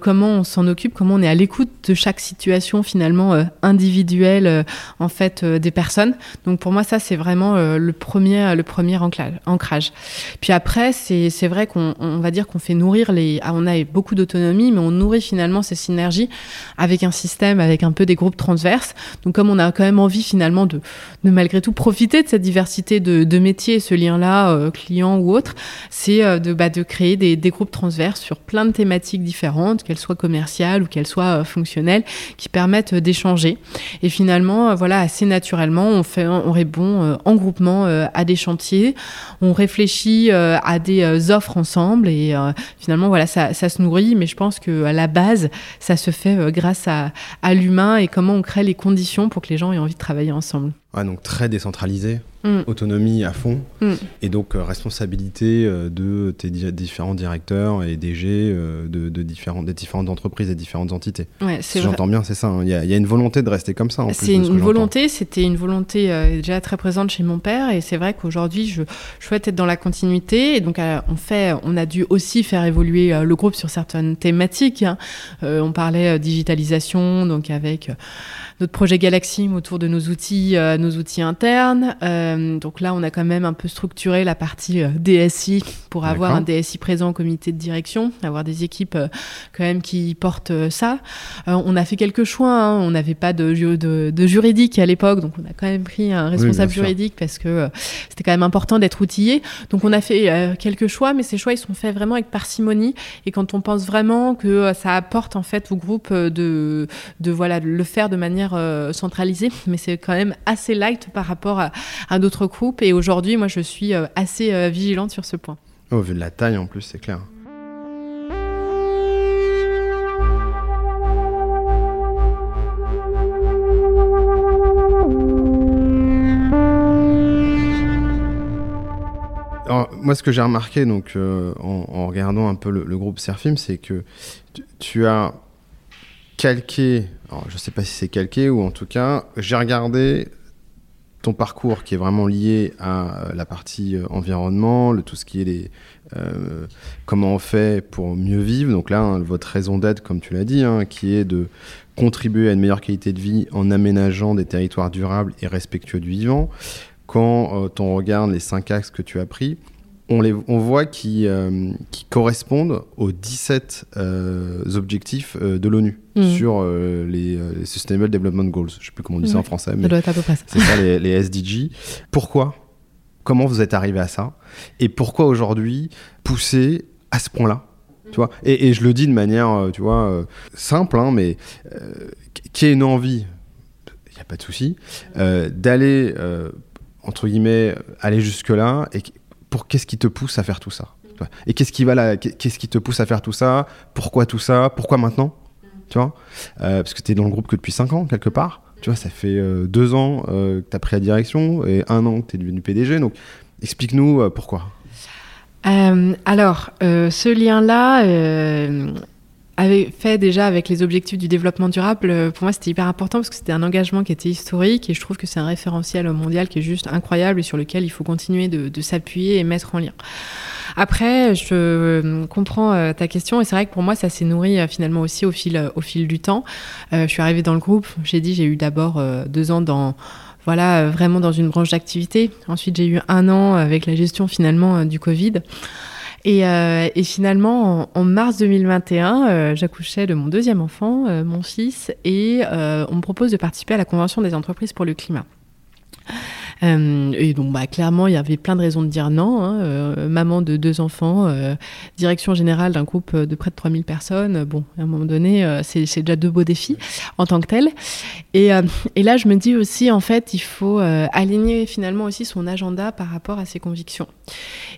comment on s'en occupe, comment on est à l'écoute de chaque situation finalement individuelle en fait des personnes. Donc pour moi ça c'est vraiment le premier, le premier ancrage. Puis après c'est vrai qu'on on va dire qu'on fait nourrir les. Ah, on a beaucoup d'autonomie, mais on nourrit finalement ces synergies avec un système, avec un peu des groupes transverses. Donc, comme on a quand même envie finalement de, de malgré tout profiter de cette diversité de, de métiers, ce lien-là, euh, client ou autre, c'est euh, de, bah, de créer des, des, groupes transverses sur plein de thématiques différentes, qu'elles soient commerciales ou qu'elles soient euh, fonctionnelles, qui permettent d'échanger. Et finalement, euh, voilà, assez naturellement, on, fait, on répond euh, en groupement euh, à des chantiers, on réfléchit euh, à des offres ensemble et finalement, voilà, ça, ça, se nourrit, mais je pense que à la base, ça se fait euh, grâce à, à l'humain et comment on crée les conditions pour que les gens aient envie de travailler ensemble. Ouais, donc très décentralisé, mm. autonomie à fond, mm. et donc euh, responsabilité euh, de tes di différents directeurs et DG euh, de, de différentes, des différentes entreprises et différentes entités. Ouais, si j'entends bien, c'est ça. Il hein. y, y, a une volonté de rester comme ça. C'est une volonté. C'était une volonté déjà très présente chez mon père, et c'est vrai qu'aujourd'hui, je, je, souhaite être dans la continuité. Et donc, on fait, on a dû aussi faire évoluer le groupe sur certaines thématiques. Hein. on parlait digitalisation, donc avec notre projet Galaxy autour de nos outils, nos outils internes. Euh, donc là, on a quand même un peu structuré la partie euh, DSI pour avoir un DSI présent au comité de direction, avoir des équipes euh, quand même qui portent ça. on a fait quelques choix. Hein. On n'avait pas de, de, de, juridique à l'époque, donc on a quand même pris un responsable oui, juridique parce que c'était quand même important d'être outillé. Donc on a fait quelques choix, mais ces choix ils sont faits vraiment avec parcimonie. Et quand on pense vraiment que ça apporte en fait au groupe de, de voilà de le faire de manière centralisée, mais c'est quand même assez light par rapport à, d'autres groupes. Et aujourd'hui, moi, je suis euh, assez euh, vigilante sur ce point. Au vu de la taille, en plus, c'est clair. Moi, ce que j'ai remarqué donc, euh, en, regardant un peu le, groupe Serfim, c'est que tu, tu, as calqué, alors, je ne sais pas si c'est calqué ou en tout cas, j'ai regardé ton parcours qui est vraiment lié à la partie euh, environnement, le, tout ce qui est les, euh, comment on fait pour mieux vivre. Donc là, hein, votre raison d'être, comme tu l'as dit, hein, qui est de contribuer à une meilleure qualité de vie en aménageant des territoires durables et respectueux du vivant. Quand euh, on regarde les cinq axes que tu as pris, on, les, on voit qui, euh, qui correspondent aux 17 euh, objectifs euh, de l'ONU mmh. sur euh, les, les, Sustainable Development Goals. Je ne sais plus comment on dit ouais, ça en français, mais c'est ça les, les, SDG. Pourquoi? Comment vous êtes arrivé à ça? Et pourquoi aujourd'hui pousser à ce point-là? Tu vois? Et, et, je le dis de manière, tu vois, simple, hein, mais qui ait une envie, il n'y a pas de souci, d'aller entre guillemets aller jusque là et qu'est-ce qui te pousse à faire tout ça Et qu'est-ce qui va là Qu'est-ce qui te pousse à faire tout ça Pourquoi tout ça Pourquoi maintenant tu vois, parce que tu es dans le groupe que depuis 5 ans, quelque part. Tu vois, ça fait deux ans que tu as pris la direction et un an que tu es devenu PDG. Donc, explique-nous pourquoi. alors, ce lien-là, avait fait déjà avec les objectifs du développement durable, euh, pour moi c'était hyper important parce que c'était un engagement qui était historique et je trouve que c'est un référentiel mondial qui est juste incroyable et sur lequel il faut continuer de, s'appuyer et mettre en lien. Après, je euh, comprends euh, ta question et c'est vrai que pour moi ça s'est nourri finalement aussi au fil, au fil du temps. je suis arrivée dans le groupe, j'ai dit j'ai eu d'abord deux ans dans voilà, vraiment dans une branche d'activité. Ensuite, j'ai eu un an avec la gestion finalement du Covid. Euh, et, finalement, en, mars 2021, euh, j'accouchais de mon deuxième enfant, euh, mon fils, et on me propose de participer à la Convention des entreprises pour le climat. Euh, et donc, bah, clairement, il y avait plein de raisons de dire non. Hein. Euh, maman de deux enfants, euh, direction générale d'un groupe de près de 3000 personnes. Bon, à un moment donné, c'est déjà deux beaux défis en tant que tel. Et, et, là, je me dis aussi, en fait, il faut aligner finalement aussi son agenda par rapport à ses convictions.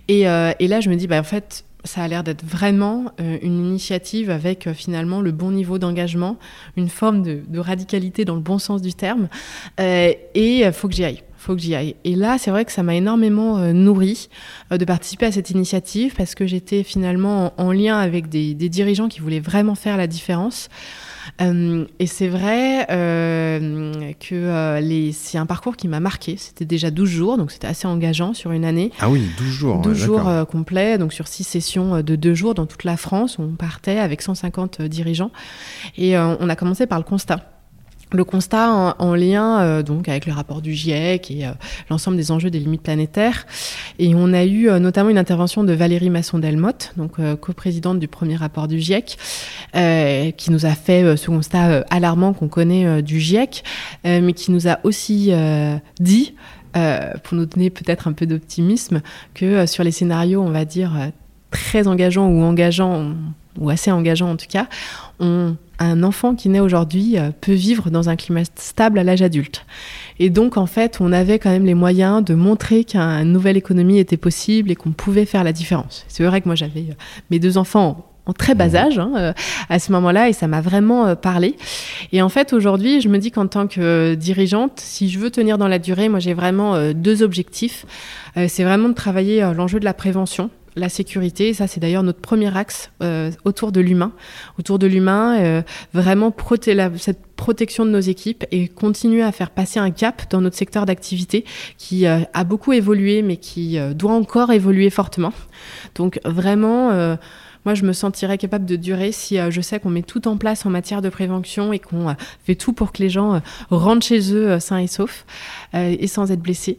Et, et là, je me dis, bah, en fait, ça a l'air d'être vraiment une initiative avec finalement le bon niveau d'engagement, une forme de, de, radicalité dans le bon sens du terme. et il faut que j'y aille faut que j'y aille. Et là, c'est vrai que ça m'a énormément euh, nourri euh, de participer à cette initiative parce que j'étais finalement en, lien avec des, dirigeants qui voulaient vraiment faire la différence. Euh, et c'est vrai que les... c'est un parcours qui m'a marqué. C'était déjà 12 jours, donc c'était assez engageant sur une année. Ah oui, 12 jours. 12 jours complets, donc sur 6 sessions de 2 jours dans toute la France. On partait avec 150 dirigeants. Et on a commencé par le constat le constat en, lien euh, donc avec le rapport du GIEC et euh, l'ensemble des enjeux des limites planétaires. Et on a eu euh, notamment une intervention de Valérie Masson-Delmotte, donc coprésidente du premier rapport du GIEC, qui nous a fait ce constat alarmant qu'on connaît du GIEC, mais qui nous a aussi dit, pour nous donner peut-être un peu d'optimisme, que sur les scénarios, on va dire, très engageants ou engageants, ou assez engageants en tout cas, on un enfant qui naît aujourd'hui euh, peut vivre dans un climat stable à l'âge adulte. Et donc, en fait, on avait quand même les moyens de montrer qu'une nouvelle économie était possible et qu'on pouvait faire la différence. C'est vrai que moi, j'avais euh, mes deux enfants en très bas mmh. âge hein, euh, à ce moment-là et ça m'a vraiment parlé. Et en fait, aujourd'hui, je me dis qu'en tant que dirigeante, si je veux tenir dans la durée, moi, j'ai vraiment deux objectifs. c'est vraiment de travailler l'enjeu de la prévention la sécurité. Ça, c'est d'ailleurs notre premier axe euh, autour de l'humain. Autour de l'humain, euh, vraiment cette protection de nos équipes et continuer à faire passer un cap dans notre secteur d'activité qui euh, a beaucoup évolué, mais qui doit encore évoluer fortement. Donc vraiment moi, je me sentirais capable de durer si je sais qu'on met tout en place en matière de prévention et qu'on fait tout pour que les gens rentrent chez eux sains et saufs. Euh, et sans être blessé.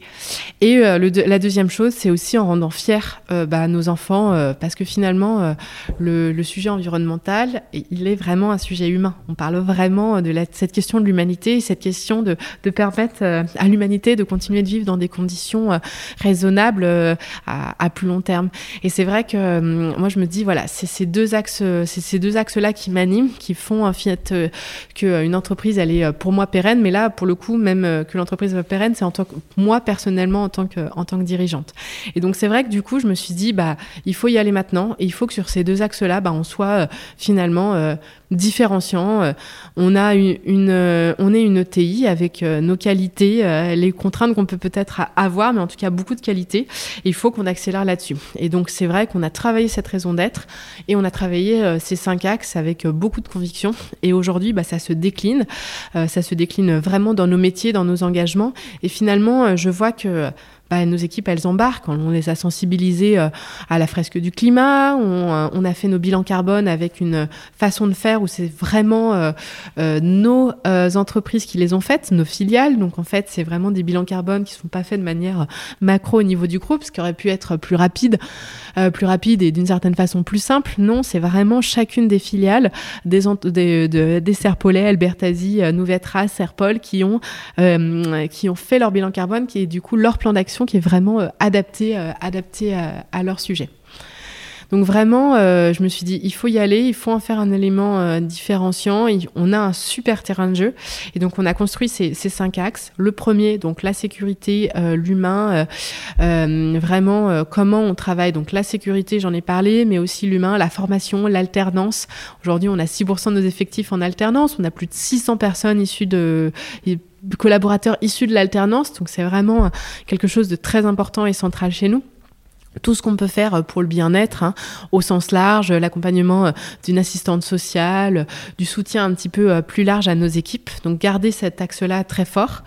Et euh, la deuxième chose, c'est aussi en rendant fiers euh, bah, nos enfants, parce que finalement, le, sujet environnemental, il est vraiment un sujet humain. On parle vraiment de cette question de l'humanité, cette question de, permettre à l'humanité de continuer de vivre dans des conditions raisonnables à, à, plus long terme. Et c'est vrai que moi, je me dis, voilà, c'est ces deux axes, c'est ces deux axes-là qui m'animent, qui font fait qu'une entreprise, elle est pour moi pérenne, mais là, pour le coup, même que l'entreprise va pérenne, c'est en tant que moi personnellement en tant que en tant que dirigeante. Et donc c'est vrai que du coup je me suis dit bah il faut y aller maintenant et il faut que sur ces deux axes-là bah on soit euh, finalement euh, différenciant. Euh, on a une, on est une ETI avec nos qualités, les contraintes qu'on peut peut-être avoir, mais en tout cas beaucoup de qualités. Il faut qu'on accélère là-dessus. Et donc c'est vrai qu'on a travaillé cette raison d'être et on a travaillé ces cinq axes avec beaucoup de conviction. Et aujourd'hui bah, ça se décline, ça se décline vraiment dans nos métiers, dans nos engagements. Et finalement, euh, je vois que bah, nos équipes, elles embarquent. On les a sensibilisées euh, à la fresque du climat. On, euh, a fait nos bilans carbone avec une façon de faire où c'est vraiment nos entreprises qui les ont faites, nos filiales. Donc en fait, c'est vraiment des bilans carbone qui ne sont pas faits de manière macro au niveau du groupe, ce qui aurait pu être plus rapide, plus rapide et d'une certaine façon plus simple. Non, c'est vraiment chacune des filiales des, des, de, des Serpollet, Albertasi, Nouvetra, Serpol qui ont, qui ont fait leur bilan carbone, qui est du coup leur plan d'action qui est vraiment euh, adapté, euh, adapté à, leur sujet. Donc vraiment, euh, je me suis dit, il faut y aller, il faut en faire un élément euh, différenciant. on a un super terrain de jeu. Et donc, on a construit ces, cinq axes. Le premier, donc la sécurité, euh, l'humain, vraiment comment on travaille. Donc la sécurité, j'en ai parlé, mais aussi l'humain, la formation, l'alternance. Aujourd'hui, on a 6% de nos effectifs en alternance. On a plus de 600 personnes issues de collaborateurs issus de l'alternance. Donc c'est vraiment quelque chose de très important et central chez nous tout ce qu'on peut faire pour le bien-être hein, au sens large, l'accompagnement euh, d'une assistante sociale, du soutien un petit peu euh, plus large à nos équipes. Donc garder cet axe-là très fort.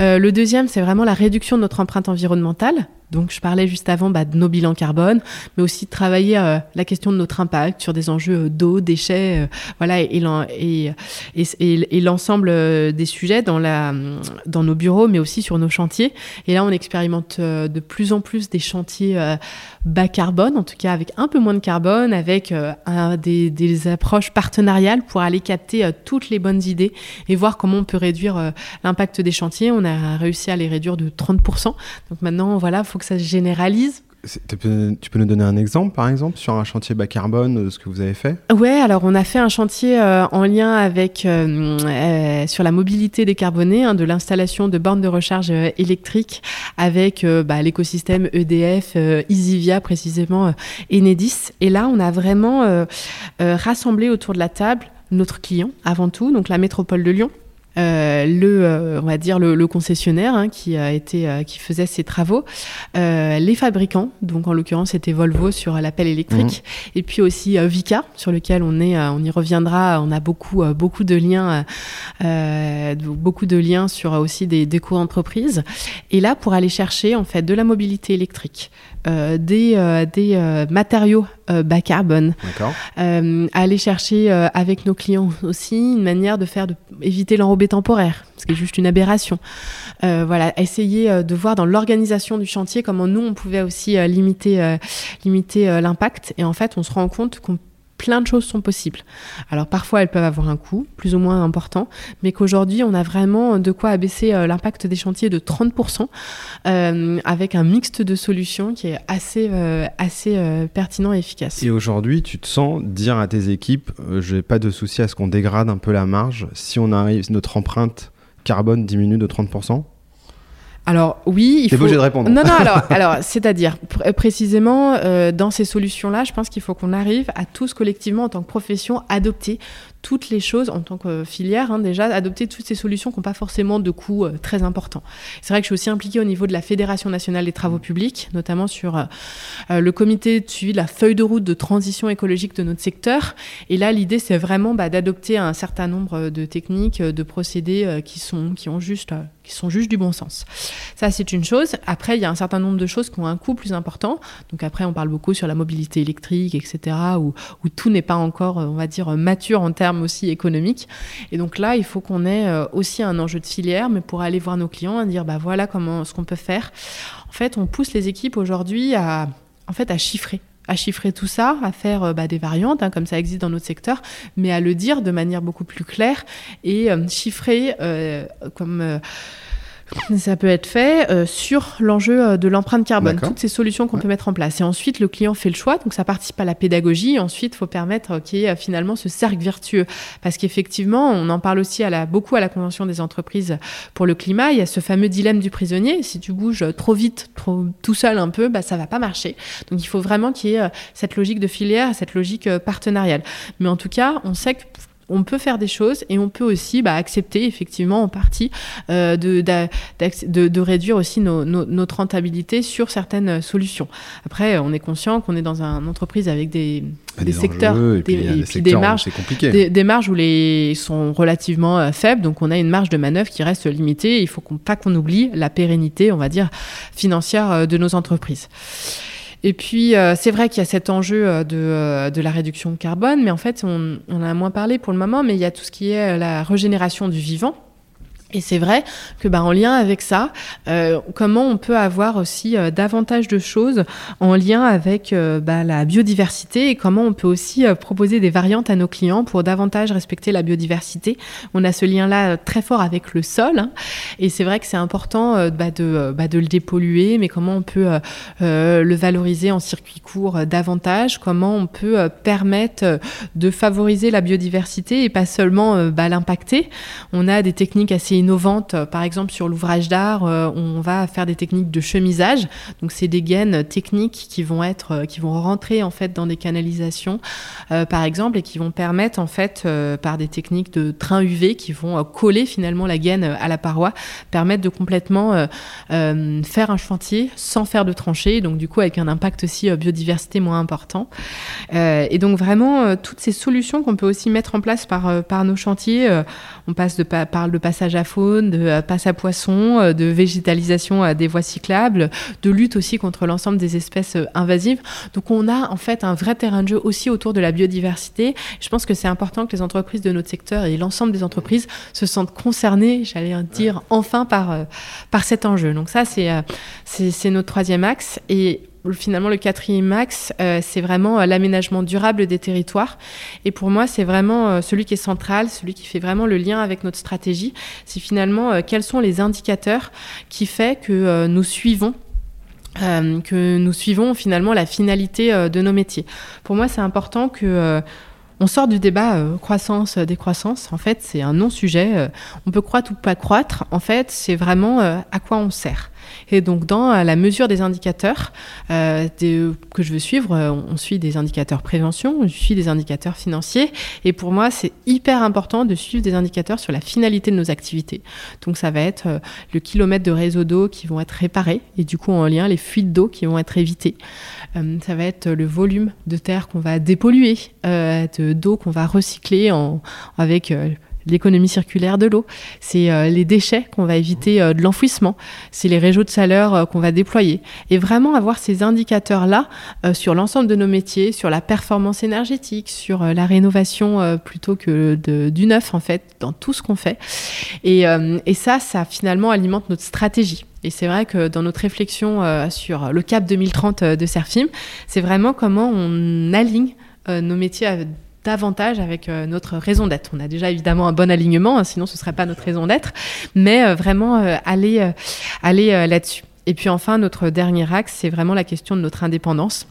Euh, le deuxième, c'est vraiment la réduction de notre empreinte environnementale. Donc, je parlais juste avant bah, de nos bilans carbone, mais aussi de travailler euh, la question de notre impact sur des enjeux euh, d'eau, déchets, euh, voilà, et, l'ensemble des sujets dans, la, dans nos bureaux, mais aussi sur nos chantiers. Et là, on expérimente de plus en plus des chantiers bas carbone, en tout cas avec un peu moins de carbone, avec des, des, approches partenariales pour aller capter toutes les bonnes idées et voir comment on peut réduire l'impact des chantiers. On a réussi à les réduire de 30%. Donc maintenant, voilà, faut que ça se généralise. Tu peux, tu peux, nous donner un exemple, par exemple, sur un chantier bas carbone, de ce que vous avez fait? Ouais, alors on a fait un chantier euh, en lien avec euh, euh, sur la mobilité décarbonée, hein, de l'installation de bornes de recharge électrique avec bah, l'écosystème EDF, Easyvia précisément, Enedis. Et là, on a vraiment rassemblé autour de la table notre client avant tout, donc la métropole de Lyon euh, le, euh, on va dire le, concessionnaire hein, qui a été, euh, qui faisait ces travaux, les fabricants, donc en l'occurrence c'était Volvo sur l'appel électrique, mhm. et puis aussi Vika sur lequel on est, on y reviendra, on a beaucoup, beaucoup de liens, beaucoup de liens sur aussi des, des co-entreprises. Et là pour aller chercher en fait de la mobilité électrique, euh, des, euh, des euh, matériaux bas carbone. aller chercher avec nos clients aussi une manière de faire de éviter l'enrobé temporaire, ce qui est juste une aberration. voilà, essayer de voir dans l'organisation du chantier comment nous on pouvait aussi limiter limiter l'impact. Et en fait, on se rend compte qu'on plein de choses sont possibles. Alors parfois elles peuvent avoir un coût plus ou moins important, mais qu'aujourd'hui on a vraiment de quoi abaisser euh, l'impact des chantiers de 30% euh, avec un mixte de solutions qui est assez, euh, pertinent et efficace. Et aujourd'hui tu te sens dire à tes équipes, je n'ai pas de souci à ce qu'on dégrade un peu la marge si on arrive, notre empreinte carbone diminue de 30% alors oui, il faut. obligé de répondre. Non, non. Alors, alors c'est-à-dire précisément dans ces solutions-là, je pense qu'il faut qu'on arrive à tous collectivement en tant que profession adopter toutes les choses en tant que filière, hein, déjà, adopter toutes ces solutions qui n'ont pas forcément de coûts euh, très importants. C'est vrai que je suis aussi impliquée au niveau de la Fédération nationale des travaux publics, notamment sur euh, euh, le comité de suivi de la feuille de route de transition écologique de notre secteur. Et là, l'idée, c'est vraiment bah, d'adopter un certain nombre de techniques, de procédés qui, sont, qui, ont juste, qui sont juste du bon sens. Ça, c'est une chose. Après, il y a un certain nombre de choses qui ont un coût plus important. Donc après, on parle beaucoup sur la mobilité électrique, etc., où, où tout n'est pas encore, on va dire, mature en termes aussi économique. Et donc là, il faut qu'on ait euh, aussi un enjeu de filière, mais pour aller voir nos clients et dire, bah voilà comment ce qu'on peut faire. En fait, on pousse les équipes aujourd'hui à, en fait, à chiffrer à chiffrer tout ça, à faire euh, bah, des variantes, hein, comme ça existe dans notre secteur, mais à le dire de manière beaucoup plus claire et euh, chiffrer comme ça peut être fait euh, sur l'enjeu euh, de l'empreinte carbone, toutes ces solutions qu'on peut mettre en place. Et ensuite, le client fait le choix, donc ça participe à la pédagogie. Ensuite, il faut permettre qu'il y ait euh, finalement ce cercle vertueux. Parce qu'effectivement, on en parle aussi à la, beaucoup à la Convention des entreprises pour le climat. Il y a ce fameux dilemme du prisonnier. Si tu bouges trop vite, trop, tout seul un peu, bah, ça va pas marcher. Donc il faut vraiment qu'il y ait cette logique de filière, cette logique partenariale. Mais en tout cas, on sait que on peut faire des choses et on peut aussi bah, accepter effectivement en partie euh, de, de, réduire aussi notre rentabilité sur certaines solutions. Après, on est conscient qu'on est dans une entreprise avec des, bah, des, secteurs, et puis, des, marges, des, marges où les sont relativement euh, faibles, donc on a une marge de manœuvre qui reste limitée. Il faut qu'on, pas qu'on oublie la pérennité, on va dire, financière euh, de nos entreprises. Et puis, euh, c'est vrai qu'il y a cet enjeu euh, de, euh, de, la réduction de carbone, mais en fait, on, on, a moins parlé pour le moment, mais il y a tout ce qui est la régénération du vivant. Et c'est vrai que bah, en lien avec ça, euh, comment on peut avoir aussi euh, davantage de choses en lien avec euh, bah, la biodiversité et comment on peut aussi proposer des variantes à nos clients pour davantage respecter la biodiversité. On a ce lien-là très fort avec le sol hein, et c'est vrai que c'est important bah, de, bah, de le dépolluer, mais comment on peut le valoriser en circuit court davantage, comment on peut permettre de favoriser la biodiversité et pas seulement l'impacter. On a des techniques assez Euh, par exemple, sur l'ouvrage d'art, euh, on va faire des techniques de chemisage. Donc, c'est des gaines techniques qui vont être, euh, qui vont rentrer en fait dans des canalisations, par exemple, et qui vont permettre en fait, par des techniques de train UV, qui vont coller finalement la gaine à la paroi, permettre de complètement faire un chantier sans faire de tranchée. Donc, du coup, avec un impact aussi biodiversité moins important. et donc, vraiment, toutes ces solutions qu'on peut aussi mettre en place par, par nos chantiers, on passe de, parle de passage à faune, de euh, passe à poisson, euh, de végétalisation euh, des voies cyclables, de lutte aussi contre l'ensemble des espèces invasives. Donc on a en fait un vrai terrain de jeu aussi autour de la biodiversité. Je pense que c'est important que les entreprises de notre secteur et l'ensemble des entreprises se sentent concernées, j'allais dire enfin par, par cet enjeu. Donc ça c'est c'est notre troisième axe. Et finalement, le quatrième axe, euh, c'est vraiment euh, l'aménagement durable des territoires. Et pour moi, c'est vraiment euh, celui qui est central, celui qui fait vraiment le lien avec notre stratégie. C'est finalement quels sont les indicateurs qui fait que nous suivons que nous suivons finalement la finalité de nos métiers. Pour moi, c'est important que on sort du débat croissance, décroissance. En fait, c'est un non-sujet. on peut croître ou pas croître. En fait, c'est vraiment à quoi on sert. Et donc, dans la mesure des indicateurs euh, que je veux suivre, euh, on suit des indicateurs prévention, on suit des indicateurs financiers. Et pour moi, c'est hyper important de suivre des indicateurs sur la finalité de nos activités. Donc, ça va être euh, le kilomètre de réseau d'eau qui vont être réparés et du coup, en lien, les fuites d'eau qui vont être évitées. ça va être le volume de terre qu'on va dépolluer, d'eau qu'on va recycler avec l'économie circulaire de l'eau, c'est euh, les déchets qu'on va éviter euh, de l'enfouissement, c'est les réseaux de chaleur euh, qu'on va déployer. Et vraiment avoir ces indicateurs-là sur l'ensemble de nos métiers, sur la performance énergétique, sur la rénovation plutôt que du neuf, en fait, dans tout ce qu'on fait. Et, ça, ça finalement alimente notre stratégie. Et c'est vrai que dans notre réflexion sur le cap 2030 de Serfim, c'est vraiment comment on aligne nos métiers à davantage avec euh, notre raison d'être. On a déjà évidemment un bon alignement, hein, sinon ce ne serait pas notre raison d'être, mais euh, vraiment euh, aller, aller là-dessus. Et puis enfin, notre dernier axe, c'est vraiment la question de notre indépendance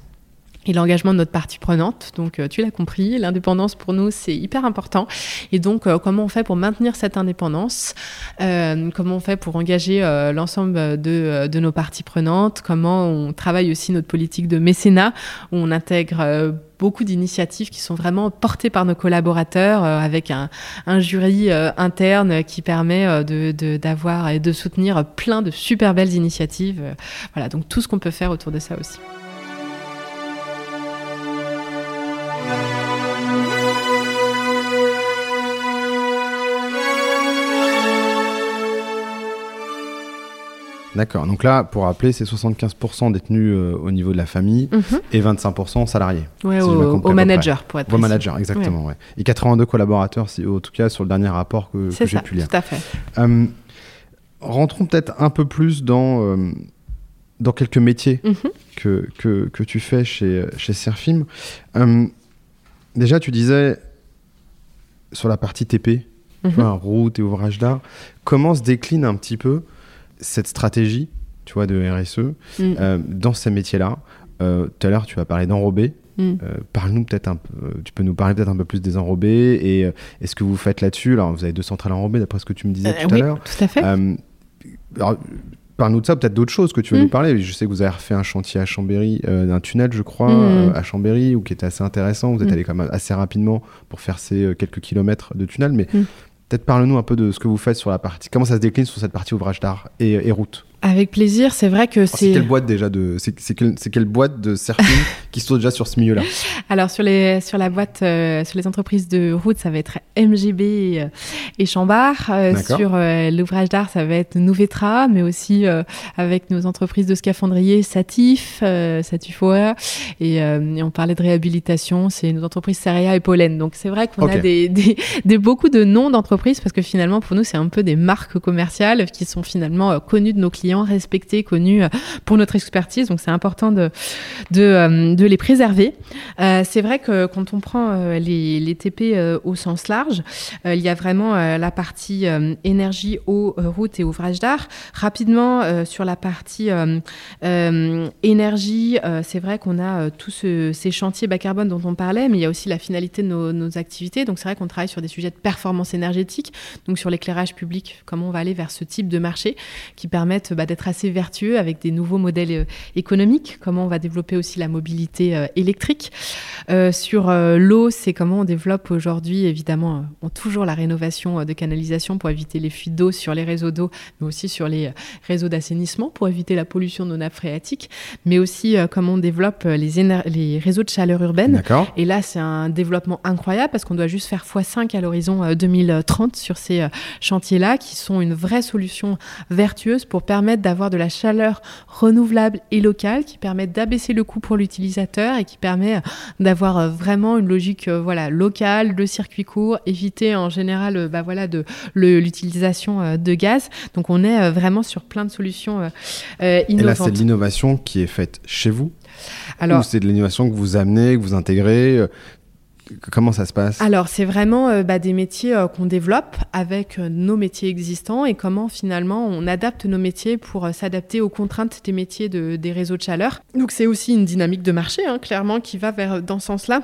et l'engagement de notre partie prenante. Donc, tu l'as compris, l'indépendance pour nous, c'est hyper important. Et donc, comment on fait pour maintenir cette indépendance Comment on fait pour engager l'ensemble de, de, nos parties prenantes Comment on travaille aussi notre politique de mécénat, où on intègre beaucoup d'initiatives qui sont vraiment portées par nos collaborateurs euh, avec un, jury euh, interne qui permet euh, de, d'avoir et de soutenir plein de super belles initiatives. voilà, donc tout ce qu'on peut faire autour de ça aussi. D'accord. Donc là, pour rappeler, c'est 75% détenus euh, au niveau de la famille mhm. et 25% salariés. Oui, au, manager, pour être Au manager, exactement. Ouais. Et 82 collaborateurs, si, en tout cas, sur le dernier rapport que, que j'ai pu lire. tout à fait. Euh, rentrons peut-être un peu plus dans, euh, dans quelques métiers mhm. que, que, que, tu fais chez, chez Serfim. déjà, tu disais sur la partie TP, mhm. route et ouvrage d'art, comment se décline un petit peu cette stratégie, tu vois, de RSE mm. euh, dans ces métiers-là. Euh, tout à l'heure, tu as parlé d'enrobés. Mm. Euh, parle-nous peut-être un peu, tu peux nous parler peut-être un peu plus des enrobés et est-ce que vous faites là-dessus? Alors, vous avez deux centrales enrobées, d'après ce que tu me disais tout à l'heure. Tout à fait. Parle-nous de ça, peut-être d'autres choses que tu veux mm. nous parler. Je sais que vous avez refait un chantier à Chambéry, d'un tunnel, je crois, à Chambéry, ou qui était assez intéressant. Vous êtes allé quand même assez rapidement pour faire ces quelques kilomètres de tunnel, mais Peut-être parle-nous un peu de ce que vous faites sur la partie. Comment ça se décline sur cette partie ouvrage d'art et, route? Avec plaisir, c'est vrai que c'est. C'est quelle boîte déjà de. C'est quelle, quelle, boîte de surfing qui sont déjà sur ce milieu-là? Alors, sur, les, sur la boîte, euh, sur les entreprises de route, ça va être MGB euh, et Chambard. Euh, sur l'ouvrage d'art, ça va être Nouvetra, mais aussi avec nos entreprises de scaphandrier Satif, Satifoa. Et, et, on parlait de réhabilitation, c'est nos entreprises Saria et Pollen. Donc, c'est vrai qu'on a des, des, des, beaucoup de noms d'entreprises parce que finalement, pour nous, c'est un peu des marques commerciales qui sont finalement connues de nos clients respectés, connus euh, pour notre expertise. Donc c'est important de, de, euh, les préserver. Euh, c'est vrai que quand on prend les, les TP au sens large, il y a vraiment la partie énergie, eau, route et ouvrage d'art. Rapidement, sur la partie énergie, c'est vrai qu'on a tous ces chantiers bas carbone dont on parlait, mais il y a aussi la finalité de nos activités. Donc c'est vrai qu'on travaille sur des sujets de performance énergétique, donc sur l'éclairage public, comment on va aller vers ce type de marché qui permettent bah, d'être assez vertueux avec des nouveaux modèles euh, économiques, comment on va développer aussi la mobilité euh, électrique. Euh, sur l'eau, c'est comment on développe aujourd'hui, évidemment, on toujours la rénovation de canalisation pour éviter les fuites d'eau sur les réseaux d'eau, mais aussi sur les réseaux d'assainissement pour éviter la pollution de nos nappes phréatiques, mais aussi comment on développe les, les réseaux de chaleur urbaine. Et là, c'est un développement incroyable parce qu'on doit juste faire x5 à l'horizon 2030 sur ces chantiers-là, qui sont une vraie solution vertueuse pour permettre d'avoir de la chaleur renouvelable et locale qui permet d'abaisser le coût pour l'utilisateur et qui permet euh, d'avoir euh, vraiment une logique euh, voilà, locale, de circuit court, éviter en général bah, voilà, de l'utilisation de gaz. Donc on est vraiment sur plein de solutions innovantes. Et là, c'est de l'innovation qui est faite chez vous? Alors, c'est de l'innovation que vous amenez, que vous intégrez Comment ça se passe? Alors, c'est vraiment euh, bah, des métiers euh, qu'on développe avec euh, nos métiers existants et comment finalement on adapte nos métiers pour s'adapter aux contraintes des métiers de, des réseaux de chaleur. Donc, c'est aussi une dynamique de marché, hein, clairement, qui va vers, dans ce sens-là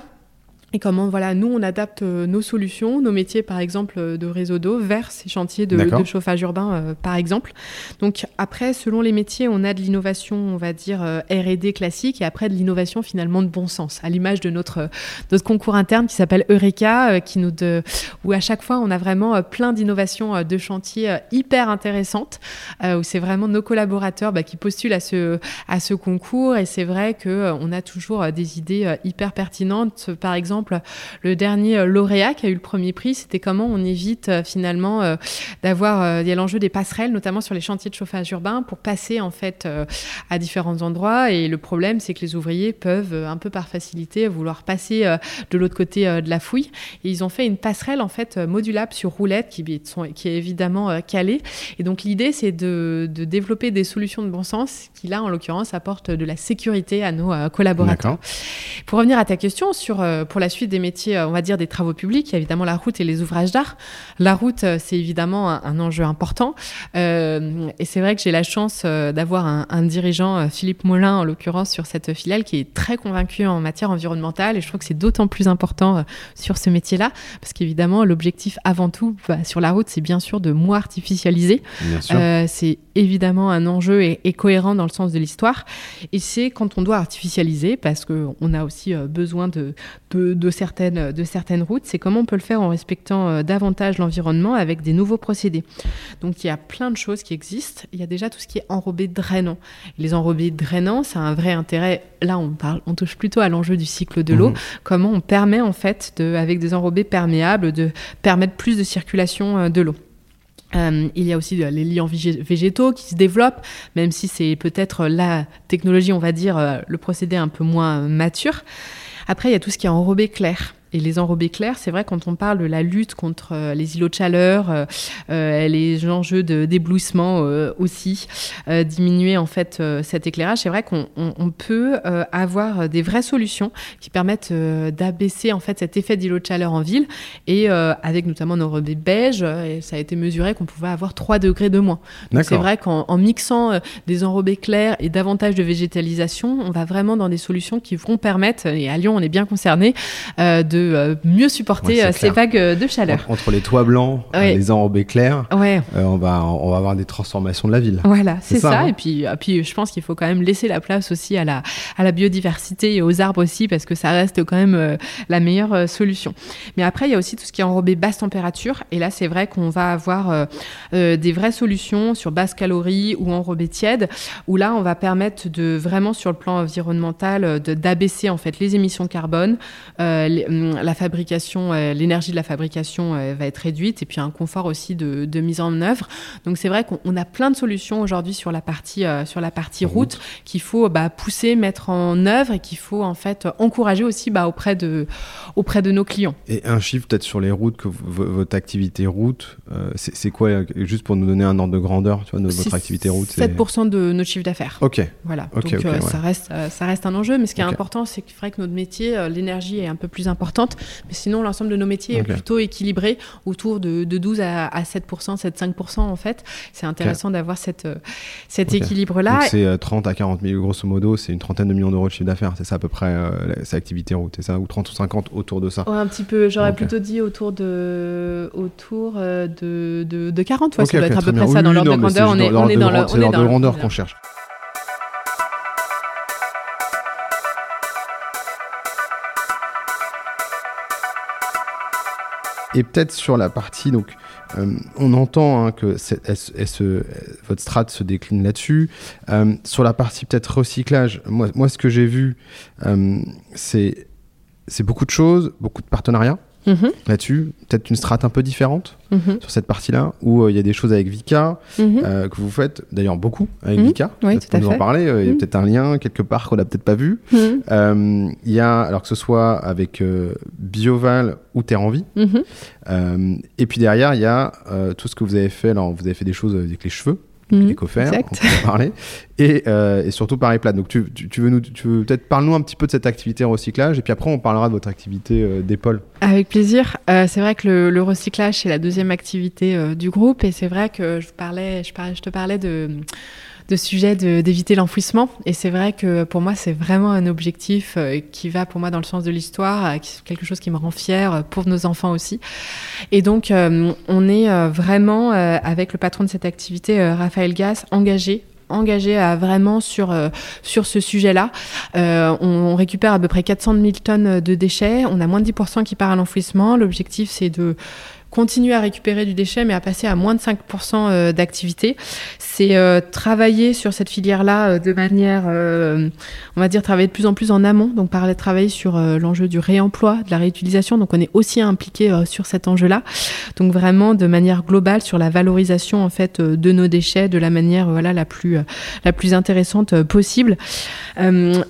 et comment voilà nous on adapte euh, nos solutions, nos métiers par exemple euh, de réseau d'eau vers ces chantiers de, chauffage urbain euh, par exemple. Donc après selon les métiers on a de l'innovation on va dire R&D classique et après de l'innovation finalement de bon sens. À l'image de notre notre concours interne qui s'appelle Eureka qui nous de où à chaque fois on a vraiment plein d'innovations de chantiers hyper intéressantes où c'est vraiment nos collaborateurs bah, qui postulent à ce à ce concours. Et c'est vrai que on a toujours des idées hyper pertinentes. Par exemple le dernier euh, lauréat qui a eu le premier prix, c'était comment on évite euh, finalement euh, d'avoir, il y a l'enjeu des passerelles, notamment sur les chantiers de chauffage urbain, pour passer en fait à différents endroits. Et le problème, c'est que les ouvriers peuvent, un peu par facilité, vouloir passer de l'autre côté de la fouille. Et ils ont fait une passerelle en fait modulable sur roulette qui, qui est évidemment calée. Et donc l'idée, c'est de, de, développer des solutions de bon sens qui là, en l'occurrence, apportent de la sécurité à nos collaborateurs. Pour revenir à ta question sur pour la suite des métiers, euh, on va dire des travaux publics, il y a évidemment la route et les ouvrages d'art. La route, euh, c'est évidemment un, enjeu important. Euh, et c'est vrai que j'ai la chance d'avoir un, dirigeant, Philippe Molin en l'occurrence, sur cette filiale, qui est très convaincu en matière environnementale. Et je trouve que c'est d'autant plus important sur ce métier-là, parce qu'évidemment, l'objectif avant tout bah, sur la route, c'est bien sûr de moins artificialiser. c'est évidemment un enjeu et, cohérent dans le sens de l'histoire. Et c'est quand on doit artificialiser, parce qu'on a aussi besoin de, de, de certaines, de certaines routes, c'est comment on peut le faire en respectant euh, davantage l'environnement avec des nouveaux procédés. Donc il y a plein de choses qui existent. Il y a déjà tout ce qui est enrobé drainant. Les enrobés drainants, ça a un vrai intérêt. Là, on parle, on touche plutôt à l'enjeu du cycle de l'eau. Mhm. Comment on permet en fait, de, avec des enrobés perméables, de permettre plus de circulation euh, de l'eau. Euh, il y a aussi les liants végétaux qui se développent, même si c'est peut-être la technologie, on va dire, le procédé un peu moins mature. Après, il y a tout ce qui est enrobé clair. Et les enrobés clairs, c'est vrai quand on parle de la lutte contre euh, les îlots de chaleur, euh, euh, les enjeux d'éblouissement aussi, diminuer en fait cet éclairage, c'est vrai qu'on peut avoir des vraies solutions qui permettent d'abaisser en fait cet effet d'îlot de chaleur en ville. Et avec notamment nos enrobés beige, ça a été mesuré qu'on pouvait avoir 3 degrés de moins. C'est vrai qu'en mixant des enrobés clairs et davantage de végétalisation, on va vraiment dans des solutions qui vont permettre, et à Lyon on est bien concerné, de de mieux supporter ces vagues de chaleur. Entre les toits blancs, les enrobés clairs, ouais. on, va, on va avoir des transformations de la ville. Voilà, c'est ça. Hein. et, puis, puis je pense qu'il faut quand même laisser la place aussi à la, à la biodiversité et aux arbres aussi, parce que ça reste quand même la meilleure solution. Mais après, il y a aussi tout ce qui est enrobé basse température. Et là, c'est vrai qu'on va avoir des vraies solutions sur basse calorie ou enrobé tiède, où là, on va permettre de vraiment sur le plan environnemental d'abaisser en fait les émissions carbone, euh, hum, la fabrication, euh, l'énergie de la fabrication euh, va être réduite et puis un confort aussi de, mise en œuvre. Donc c'est vrai qu'on a plein de solutions aujourd'hui sur la partie sur la partie route, qu'il faut bah, pousser, mettre en œuvre et qu'il faut en fait encourager aussi bah, auprès de auprès de nos clients. Et un chiffre peut-être sur les routes que votre activité route, c'est quoi juste pour nous donner un ordre de grandeur, tu vois, de votre activité route 7% de notre chiffre d'affaires. Ok. Voilà. Donc ça reste ça reste un enjeu, mais ce qui est important, c'est qu'il faudrait que notre métier, l'énergie est un peu plus importante, mais sinon l'ensemble de nos métiers est plutôt équilibré autour de, 12 à, 7%, 7-5% en fait. C'est intéressant d'avoir cette, euh, cet équilibre-là. C'est 30 euh, à 40 000, grosso modo, c'est une trentaine de millions d'euros de chiffre d'affaires, c'est ça à peu près, euh, cette activité route, c'est ça Ou 30 ou 50 autour de ça? Un petit peu, j'aurais plutôt dit autour de, autour de, de, 40, ouais, ça doit être à peu près ça dans l'ordre de grandeur. On est dans l'ordre de grandeur qu'on cherche. Et peut-être sur la partie, donc, euh, on entend hein, que votre strat se décline là-dessus. Euh, sur la partie peut-être recyclage, moi, moi, ce que j'ai vu, euh, c'est beaucoup de choses, beaucoup de partenariats. Mhm. là-dessus. Peut-être une strate un peu différente mhm. sur cette partie-là, où euh, il y a des choses avec Vika mhm. euh, que vous faites d'ailleurs beaucoup avec Vika. Oui, tout à nous en parler. Euh, il y a peut-être un lien quelque part qu'on n'a peut-être pas vu. Il y a, alors que ce soit avec Bioval ou Terre en Vie. et puis derrière, il y a tout ce que vous avez fait. Alors, vous avez fait des choses avec les cheveux. Coffers, on parler, et, euh, et, surtout Paris Plate. Donc tu, tu, veux, nous, tu veux peut-être parler-nous un petit peu de cette activité recyclage, et puis après on parlera de votre activité euh, d'épaule. Avec plaisir. Euh, c'est vrai que le, le recyclage c'est la deuxième activité du groupe, et c'est vrai que je parlais, je, parlais, je te parlais de de sujet d'éviter l'enfouissement. Et c'est vrai que pour moi, c'est vraiment un objectif euh, qui va pour moi dans le sens de l'histoire, euh, quelque chose qui me rend fière euh, pour nos enfants aussi. Et donc, on est vraiment, avec le patron de cette activité, Raphaël Gass, engagé engagé à vraiment sur, sur ce sujet-là. on, récupère à peu près 400 000 tonnes de déchets. On a moins de 10% qui part à l'enfouissement. L'objectif, c'est de continuer à récupérer du déchet, mais à passer à moins de 5% euh, d'activité. C'est euh, travailler sur cette filière-là euh, de manière, on va dire, travailler de plus en plus en amont. Donc, parler, travailler sur l'enjeu du réemploi, de la réutilisation. Donc, on est aussi impliqué sur cet enjeu-là. Donc, vraiment de manière globale sur la valorisation en fait de nos déchets de la manière voilà la plus la plus intéressante possible.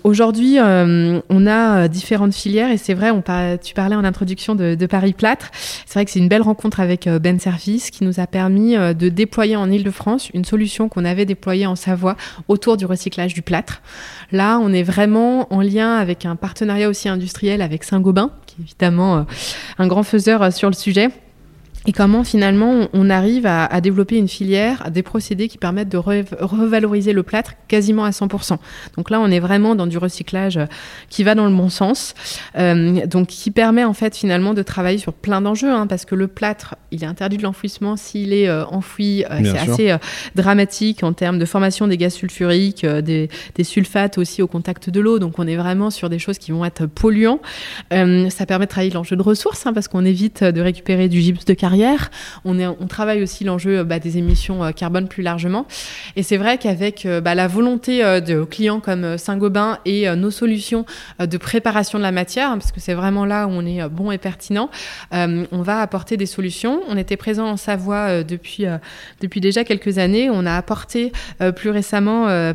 Aujourd'hui, on a différentes filières et c'est vrai, tu parlais en introduction de, de Paris Plâtre. C'est vrai que c'est une belle rencontre rencontre avec euh, Ben Service qui nous a permis euh, de déployer en Ile-de-France une solution qu'on avait déployée en Savoie autour du recyclage du plâtre. Là, on est vraiment en lien avec un partenariat aussi industriel avec Saint-Gobain, qui est évidemment euh, un grand faiseur sur le sujet et comment finalement on arrive à, développer une filière, des procédés qui permettent de revaloriser le plâtre quasiment à 100%. Donc là, on est vraiment dans du recyclage euh, qui va dans le bon sens, euh, donc qui permet en fait finalement de travailler sur plein d'enjeux, hein, parce que le plâtre, il est interdit de l'enfouissement s'il est euh, enfoui. c'est assez dramatique en termes de formation des gaz sulfuriques, des, des, sulfates aussi au contact de l'eau. Donc on est vraiment sur des choses qui vont être polluants. ça permet de travailler l'enjeu de ressources, hein, parce qu'on évite de récupérer du gypse de carbone on, on travaille aussi l'enjeu bah, des émissions euh, carbone plus largement. Et c'est vrai qu'avec euh, bah, la volonté euh, de clients comme Saint-Gobain et nos solutions de préparation de la matière, hein, parce que c'est vraiment là où on est bon et pertinent, on va apporter des solutions. On était présent en Savoie depuis, depuis déjà quelques années. On a apporté plus récemment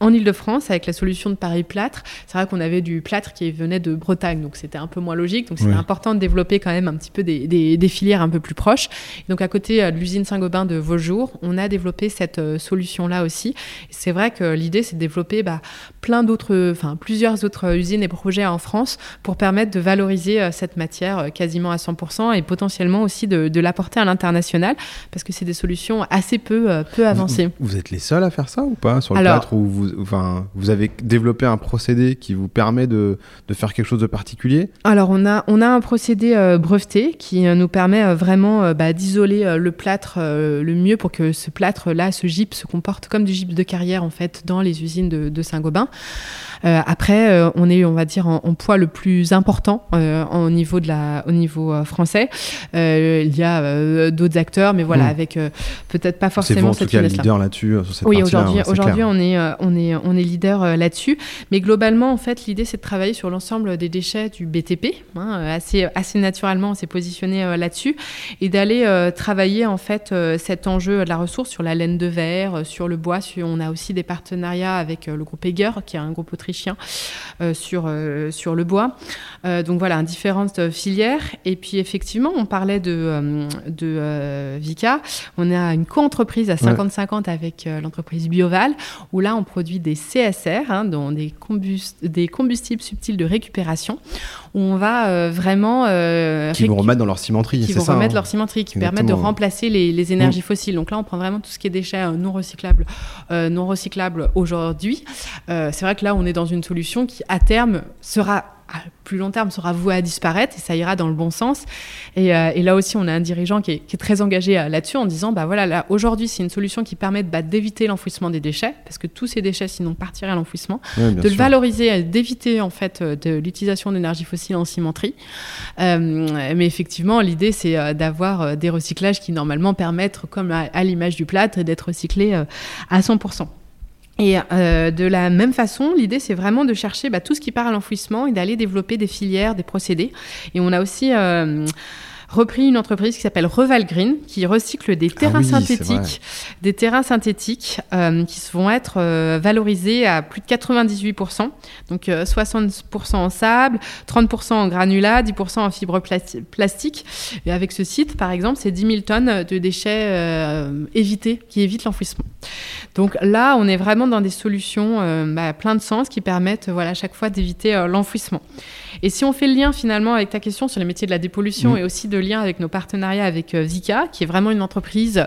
en Ile-de-France avec la solution de Paris Plâtre. C'est vrai qu'on avait du plâtre qui venait de Bretagne, donc c'était un peu moins logique. Donc c'était important de développer quand même un petit peu des, filières un peu plus proches. donc à côté euh, de l'usine Saint-Gobain de Vaujour, on a développé cette euh, solution-là aussi. C'est vrai que l'idée c'est de développer bah, plein d'autres, enfin plusieurs autres usines et projets en France pour permettre de valoriser euh, cette matière quasiment à 100% et potentiellement aussi de, l'apporter à l'international parce que c'est des solutions assez peu, peu avancées. Vous, êtes les seuls à faire ça ou pas sur le plâtre ou vous vous, avez développé un procédé qui vous permet de, de faire quelque chose de particulier Alors, on a, on a un procédé breveté qui nous permet vraiment bah, d'isoler le plâtre le mieux pour que ce plâtre-là, ce gypse, se comporte comme du gypse de carrière en fait dans les usines de Saint-Gobain. Euh, après, euh, on est, on va dire, en, poids le plus important euh, au niveau de la, au niveau français. il y a d'autres acteurs, mais voilà, hmm. avec peut-être pas forcément cette C'est tout cas leader là-dessus sur cette Oui, aujourd'hui, aujourd'hui, on est, on est, on est leader là-dessus. Mais globalement, en fait, l'idée, c'est de travailler sur l'ensemble des déchets du BTP. Hein, assez, assez naturellement, on s'est positionné là-dessus et d'aller travailler en fait cet enjeu de la ressource sur la laine de verre, sur le bois. on a aussi des partenariats avec le groupe Eger, qui est un groupe autrichien euh, sur, euh, sur le bois. Euh, donc voilà, différentes filières. Et puis effectivement, on parlait de, de Vika. On a une co-entreprise à 50-50 avec l'entreprise Bioval, où là, on produit des CSR, hein, dont des, des combustibles subtils de récupération, où on va vraiment... qui vont remettre dans leur cimenterie, Qui vont ça, remettre hein. leur cimenterie, qui permettent de remplacer les, les énergies mm. fossiles. Donc là, on prend vraiment tout ce qui est déchets non recyclables, non recyclables aujourd'hui. c'est vrai que là, on est dans une solution qui, à terme, sera à plus long terme sera vouée à disparaître et ça ira dans le bon sens. Et, euh, là aussi, on a un dirigeant qui est, très engagé euh, là-dessus en disant, bah voilà, là aujourd'hui, c'est une solution qui permet bah, d'éviter l'enfouissement des déchets parce que tous ces déchets sinon partiraient à l'enfouissement, de le valoriser, d'éviter en fait euh, de l'utilisation d'énergie fossile en cimenterie. mais effectivement, l'idée c'est d'avoir des recyclages qui normalement permettent, comme à, à l'image du plâtre, d'être recyclés à 100%. Et euh, de la même façon, l'idée, c'est vraiment de chercher bah, tout ce qui part à l'enfouissement et d'aller développer des filières, des procédés. Et on a aussi... Euh, repris une entreprise qui s'appelle Reval Green, qui recycle des ah terrains synthétiques, des terrains synthétiques euh, qui vont être euh, valorisés à plus de 98%, donc 60% euh, en sable, 30% en granulat, 10% en fibres plastique. Et avec ce site, par exemple, c'est 10 000 tonnes de déchets évités, qui évitent l'enfouissement. Donc là, on est vraiment dans des solutions bah, plein de sens qui permettent, voilà, à chaque fois d'éviter l'enfouissement. Et si on fait le lien finalement avec ta question sur les métiers de la dépollution mm. et aussi de lien avec nos partenariats avec euh, Vika, qui est vraiment une entreprise,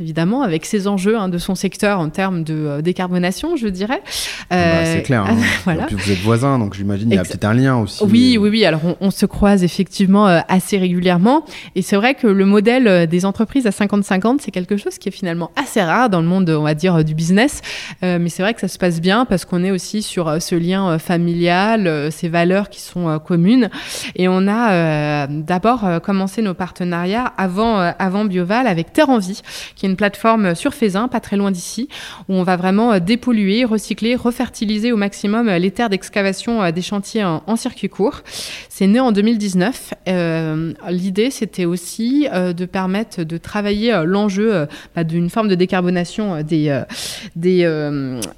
évidemment, avec ses enjeux hein, de son secteur en termes de euh, décarbonation, je dirais. Ah bah, c'est clair. Hein. voilà. vous êtes voisins, donc j'imagine qu'il y a peut-être un lien aussi. Oui, oui, oui. Alors on, se croise effectivement euh, assez régulièrement. Et c'est vrai que le modèle des entreprises à 50-50, c'est quelque chose qui est finalement assez rare dans le monde, on va dire, du business. mais c'est vrai que ça se passe bien parce qu'on est aussi sur ce lien familial, ces valeurs qui sont euh, communes. Et on a euh, d'abord euh, commencé nos partenariats avant, avant Bioval avec Terre en Vie, qui est une plateforme sur Faisin, pas très loin d'ici, où on va vraiment dépolluer, recycler, refertiliser au maximum les terres d'excavation des chantiers en, circuit court. C'est né en 2019. L'idée, c'était aussi de permettre de travailler l'enjeu bah, d'une forme de décarbonation des, des,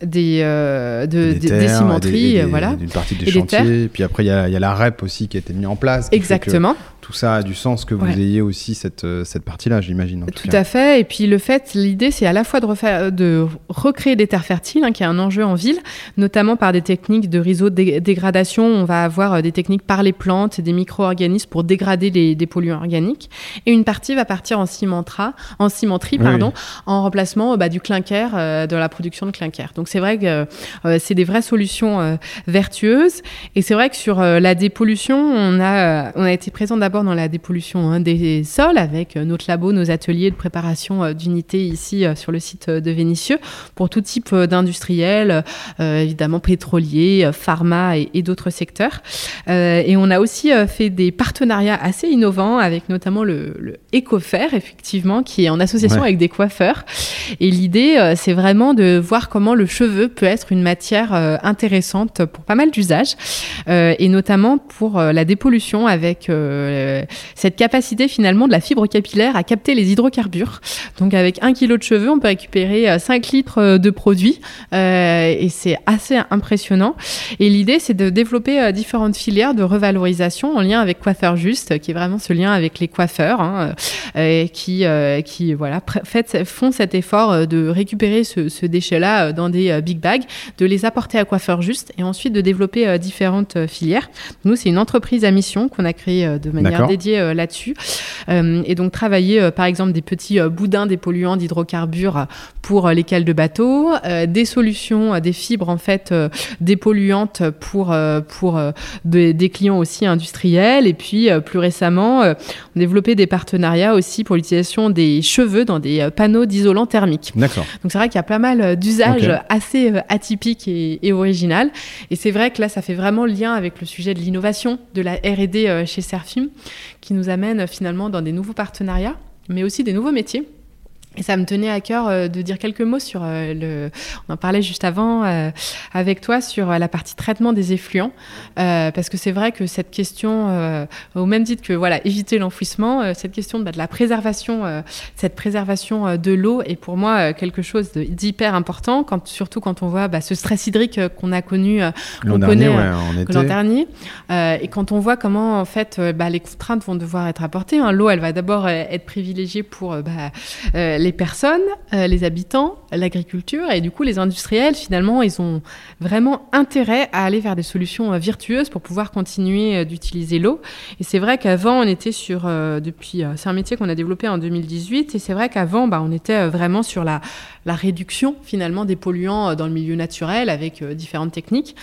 des, de, des, cimenteries. voilà. D'une partie des chantiers. Et puis après, il y a, y a la REP aussi qui a été mise en place. Exactement tout ça a du sens que vous ayez aussi cette, euh, cette partie-là, j'imagine. Tout, à fait. Et puis le fait, l'idée, c'est à la fois de, refaire, de recréer des terres fertiles, hein, qui est un enjeu en ville, notamment par des techniques de réseau de dégradation. On va avoir euh, des techniques par les plantes et des micro-organismes pour dégrader les, des polluants organiques. Et une partie va partir en, cimentera, en cimenterie pardon, en remplacement bah, du clinker, euh, de la production de clinker. Donc c'est vrai que c'est des vraies solutions vertueuses. Et c'est vrai que sur la dépollution, on a, on a été présent d'abord dans la dépollution hein, des sols avec euh, notre labo, nos ateliers de préparation euh, d'unités ici euh, sur le site de Vénissieux pour tout type d'industriels, évidemment pétroliers, pharma et, d'autres secteurs. et on a aussi fait des partenariats assez innovants avec notamment le, le Ecofer, effectivement, qui est en association avec des coiffeurs. Et l'idée, c'est vraiment de voir comment le cheveu peut être une matière intéressante pour pas mal d'usages, et notamment pour la dépollution avec euh, cette capacité finalement de la fibre capillaire à capter les hydrocarbures. Donc avec un kilo de cheveux, on peut récupérer 5 euh, litres euh, de produits et c'est assez impressionnant. Et l'idée, c'est de développer différentes filières de revalorisation en lien avec Coiffeur Juste, qui est vraiment ce lien avec les coiffeurs, hein, qui, qui voilà, fait, font cet effort de récupérer ce, ce déchet-là dans des big bags, de les apporter à Coiffeur Juste et ensuite de développer différentes filières. Nous, c'est une entreprise à mission qu'on a créée de manière dédiée euh, là là-dessus. et donc travailler par exemple des petits boudins des polluants d'hydrocarbures pour lesquels de bateaux, des solutions, des fibres en fait dépolluantes pour, pour des clients aussi industriels. Et puis plus récemment, on développé des partenariats aussi pour l'utilisation des cheveux dans des panneaux d'isolant thermique. D'accord. Donc c'est vrai qu'il y a pas mal d'usages assez atypiques et, et originales. Et c'est vrai que là, ça fait vraiment lien avec le sujet de l'innovation, de la R&D chez Serfim, qui nous amène finalement dans des nouveaux partenariats, mais aussi des nouveaux métiers. Et ça me tenait à cœur euh, de dire quelques mots sur euh, le. On en parlait juste avant euh, avec toi sur la partie traitement des effluents, parce que c'est vrai que cette question, au même titre que voilà éviter l'enfouissement, cette question bah, de la préservation, cette préservation de l'eau est pour moi quelque chose d'hyper important, quand, surtout quand on voit bah, ce stress hydrique qu'on a connu l'an dernier, ouais, dernier, et quand on voit comment en fait bah, les contraintes vont devoir être apportées. Hein. L'eau, elle va d'abord être privilégiée pour les les personnes, euh, les habitants, l'agriculture et du coup les industriels finalement ils ont vraiment intérêt à aller vers des solutions euh, virtueuses pour pouvoir continuer euh, d'utiliser l'eau. Et c'est vrai qu'avant on était sur depuis c'est un métier qu'on a développé en 2018 et c'est vrai qu'avant bah, on était vraiment sur la la réduction finalement des polluants dans le milieu naturel avec différentes techniques.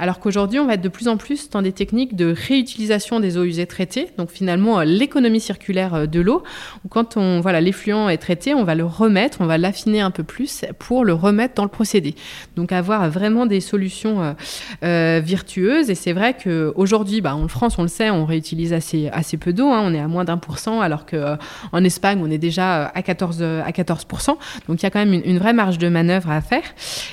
Alors qu'aujourd'hui, on va être de plus en plus dans des techniques de réutilisation des eaux usées traitées, donc finalement l'économie circulaire de l'eau, où quand on voilà l'effluent est traité, on va le remettre, on va l'affiner un peu plus pour le remettre dans le procédé. Donc avoir vraiment des solutions euh, euh, virtueuses. Et c'est vrai qu'aujourd'hui, bah, en France, on le sait, on réutilise assez, assez peu d'eau. Hein. on est à moins d'un pour cent, alors qu'en euh, Espagne, on est déjà à 14, à 14%. Donc il y a quand même une, vraie marge de manœuvre à faire.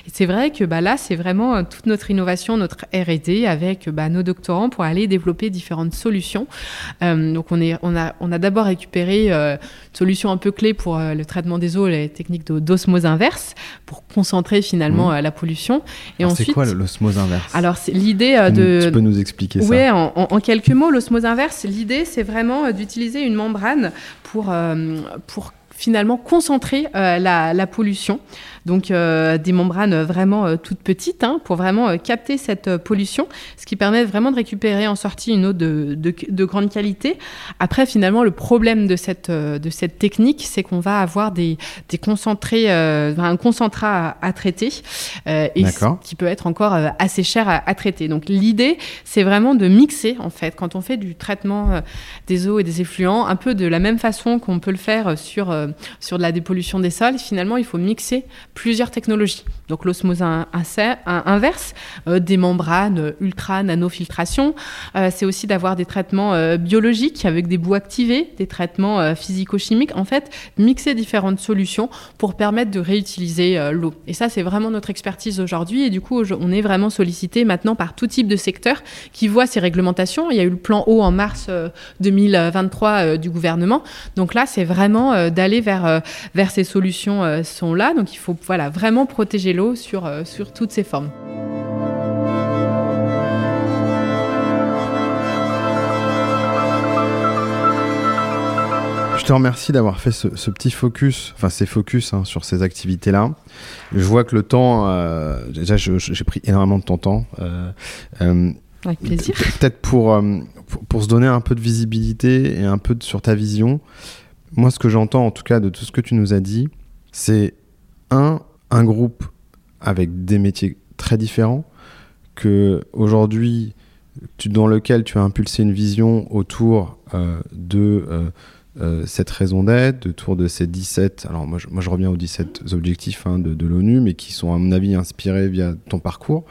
Et c'est vrai que bah, là, c'est vraiment toute notre innovation, notre R&D avec bah, nos doctorants pour aller développer différentes solutions. donc on, est, on a, on a d'abord récupéré une solution un peu clé pour le traitement des eaux, les techniques d'osmose inverse, pour concentrer finalement mmh. euh, la pollution. Et ensuite, c'est quoi l'osmose inverse? Alors c'est l'idée euh, de. Tu peux nous expliquer ça? Oui, en, quelques mots, l'osmose inverse, l'idée c'est vraiment euh, d'utiliser une membrane pour pour finalement concentrer la, la, pollution donc euh, des membranes vraiment euh, toutes petites hein, pour vraiment euh, capter cette pollution, ce qui permet vraiment de récupérer en sortie une eau de, de, grande qualité. Après, finalement, le problème de cette, de cette technique, c'est qu'on va avoir des, des concentrés, un concentrat à, traiter, et qui peut être encore assez cher à, traiter. Donc l'idée, c'est vraiment de mixer, en fait, quand on fait du traitement des eaux et des effluents, un peu de la même façon qu'on peut le faire sur, sur de la dépollution des sols. Finalement, il faut mixer plusieurs technologies. Donc l'osmose inverse, euh, des membranes euh, ultra nanofiltration. Euh, c'est aussi d'avoir des traitements biologiques avec des bouts activés, des traitements physico-chimiques. En fait, mixer différentes solutions pour permettre de réutiliser l'eau. Et ça, c'est vraiment notre expertise aujourd'hui. Et du coup, on est vraiment sollicité maintenant par tout type de secteur qui voit ces réglementations. Il y a eu le plan eau en mars 2023 du gouvernement. Donc là, c'est vraiment d'aller vers, vers ces solutions sont là. Donc il faut voilà, vraiment protéger l'eau sur, euh, sur toutes ses formes. Je te remercie d'avoir fait ce, petit focus, enfin ces focus hein, sur ces activités-là. Je vois que le temps, euh, déjà j'ai pris énormément de ton temps. Euh, Avec plaisir. Peut-être pour, pour, se donner un peu de visibilité et un peu sur ta vision. Moi, ce que j'entends en tout cas de tout ce que tu nous as dit, c'est un, un groupe avec des métiers très différents, que aujourd'hui, dans lequel tu as impulsé une vision autour euh, de euh, euh, cette raison d'être, autour de ces 17, alors moi je, reviens aux 17 objectifs hein, de, l'ONU, mais qui sont à mon avis inspirés via ton parcours,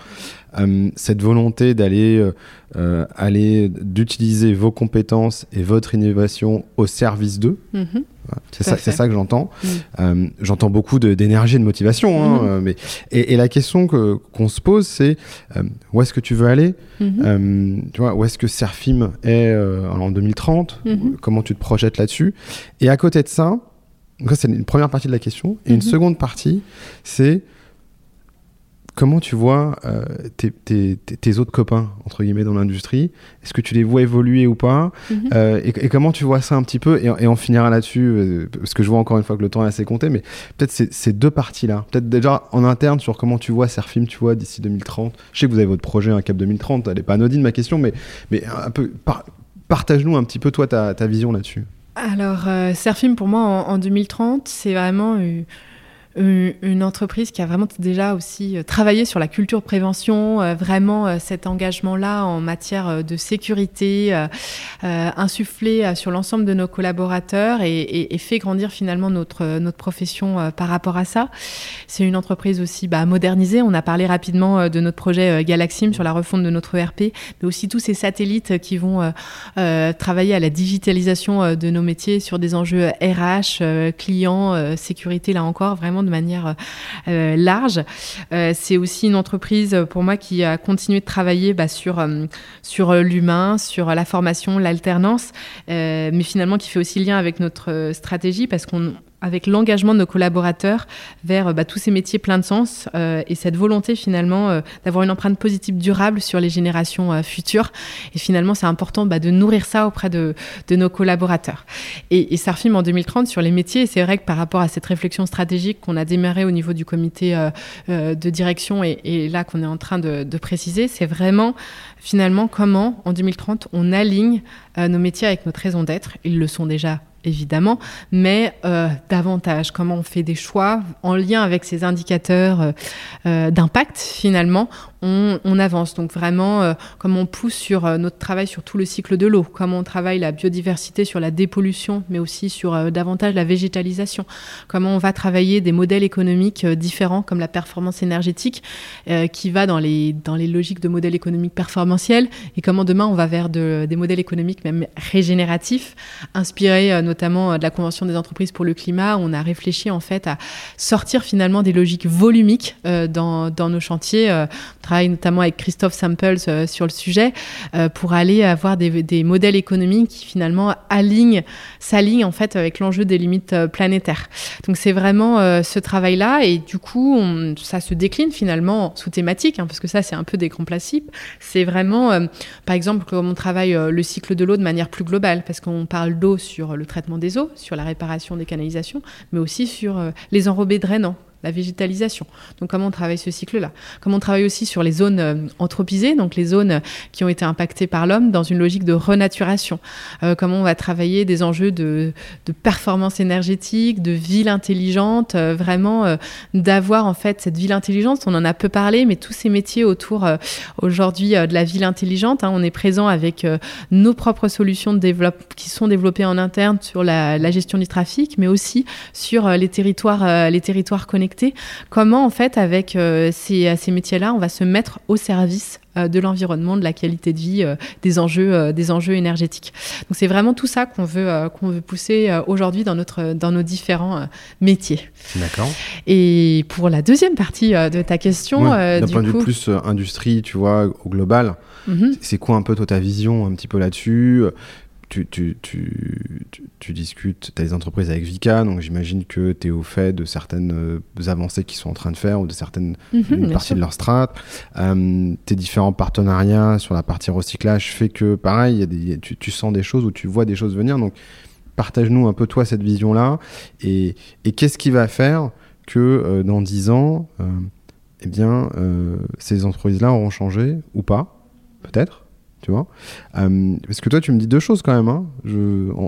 cette volonté d'aller, aller d'utiliser vos compétences et votre innovation au service d'eux. Mm-hmm. C'est ça, ça, que j'entends. Mm. Euh, j'entends beaucoup d'énergie et de motivation. Hein, mm-hmm. euh, mais, et, la question qu'on se pose, c'est euh, où est-ce que tu veux aller? Mm-hmm. tu vois, Où est-ce que Serfim est en 2030 mm-hmm. Comment tu te projettes là-dessus? Et à côté de ça, c'est une première partie de la question. Et une seconde partie, c'est Comment tu vois euh, tes, autres copains, entre guillemets, dans l'industrie? Est-ce que tu les vois évoluer ou pas? Mhm. euh, et, comment tu vois ça un petit peu? Et, on finira là-dessus, euh, parce que je vois encore une fois que le temps est assez compté, mais peut-être ces, deux parties-là. Peut-être déjà en interne sur comment tu vois Serfim, tu vois, d'ici 2030. Je sais que vous avez votre projet, un cap 2030, elle n'est pas anodine ma question, mais, mais un peu Partage-nous un petit peu toi ta, vision là-dessus. Alors, Surfim, pour moi, en, 2030, c'est vraiment une entreprise qui a vraiment déjà aussi euh, travaillé sur la culture prévention, euh, vraiment euh, cet engagement-là en matière de sécurité, insufflé sur l'ensemble de nos collaborateurs et, fait grandir finalement notre, notre profession par rapport à ça. C'est une entreprise aussi bah, modernisée. On a parlé rapidement de notre projet Galaxim sur la refonte de notre ERP, mais aussi tous ces satellites qui vont travailler à la digitalisation de nos métiers sur des enjeux RH, clients, sécurité, là encore, vraiment de manière euh, large. Euh, c'est aussi une entreprise pour moi qui a continué de travailler bah, sur, euh, sur l'humain, sur la formation, l'alternance, mais finalement qui fait aussi lien avec notre stratégie parce qu'on avec l'engagement de nos collaborateurs vers bah, tous ces métiers pleins de sens euh, et cette volonté finalement euh, d'avoir une empreinte positive durable sur les générations euh, futures. Et finalement, c'est important bah, de nourrir ça auprès de, nos collaborateurs. Et, et Sarfim en 2030 sur les métiers, c'est vrai que par rapport à cette réflexion stratégique qu'on a démarré au niveau du comité de direction et, et là qu'on est en train de préciser, c'est vraiment finalement comment en 2030 on aligne nos métiers avec notre raison d'être. Ils le sont déjà évidemment, mais euh, davantage. Comment on fait des choix en lien avec ces indicateurs euh, euh, d'impact finalement on, avance. Donc vraiment, euh, comment on pousse sur euh, notre travail sur tout le cycle de l'eau, comment on travaille la biodiversité sur la dépollution, mais aussi sur euh, davantage la végétalisation, comment on va travailler des modèles économiques différents comme la performance énergétique, qui va dans les, dans les logiques de modèles économiques performantiels, et comment demain on va vers des modèles économiques même régénératifs, inspirés notamment de la Convention des entreprises pour le climat. On a réfléchi en fait à sortir finalement des logiques volumiques dans nos chantiers notamment avec Christophe Samples euh, sur le sujet, euh, pour aller avoir des, modèles économiques qui finalement alignent, s'alignent en fait avec l'enjeu des limites euh, planétaires. Donc c'est vraiment ce travail-là et du coup ça se décline finalement sous thématique, hein, parce que ça c'est un peu des grands principes. C'est vraiment, par exemple, comme on travaille le cycle de l'eau de manière plus globale, parce qu'on parle d'eau sur le traitement des eaux, sur la réparation des canalisations, mais aussi sur les enrobés drainants la végétalisation. Donc comment on travaille ce cycle-là? Comment on travaille aussi sur les zones euh, anthropisées, donc les zones qui ont été impactées par l'homme dans une logique de renaturation. Euh, comment on va travailler des enjeux de, performance énergétique, de ville intelligente, euh, vraiment d'avoir en fait cette ville intelligente. On en a peu parlé, mais tous ces métiers autour aujourd'hui de la ville intelligente, hein, on est présent avec nos propres solutions qui sont développées en interne sur la, gestion du trafic, mais aussi sur les territoires connectés comment en fait avec euh, ces, ces métiers-là, on va se mettre au service euh, de l'environnement, de la qualité de vie, euh, des enjeux, des enjeux énergétiques. Donc c'est vraiment tout ça qu'on veut, qu'on veut pousser aujourd'hui dans, notre, dans nos différents métiers. D'accord. Et pour la deuxième partie de ta question, d'un point de vue plus industrie, tu vois, au global, mhm. c'est quoi un peu toi ta vision un petit peu là-dessus? Tu, tu, tu, tu, discutes, tu as des entreprises avec Vika, donc j'imagine que tu es au fait de certaines euh, avancées qu'ils sont en train de faire ou de certaines mhm, parties de leur strat. Euh, tes différents partenariats sur la partie recyclage fait que, pareil, y a des, tu, sens des choses ou tu vois des choses venir. Donc, partage-nous un peu, toi, cette vision-là. Et, et qu'est-ce qui va faire que euh, dans 10 ans, eh bien, ces entreprises-là auront changé ou pas Peut-être? Tu. Euh, parce que toi, tu me dis deux choses quand même. Hein.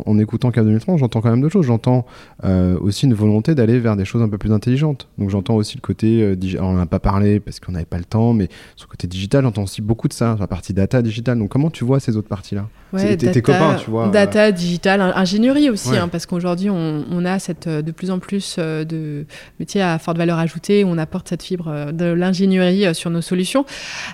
En, écoutant Cap 2030, j'entends quand même deux choses. J'entends euh, aussi une volonté d'aller vers des choses un peu plus intelligentes. Donc j'entends aussi le côté, euh, on n'en a pas parlé parce qu'on n'avait pas le temps, mais sur le côté digital, j'entends aussi beaucoup de ça, la partie data digital. Donc comment tu vois ces autres parties-là? Ouais, tes copains, tu vois. Data, digital, ingénierie aussi, hein, parce qu'aujourd'hui, on, on, a cette, de plus en plus de métiers à forte valeur ajoutée, où on apporte cette fibre de l'ingénierie sur nos solutions.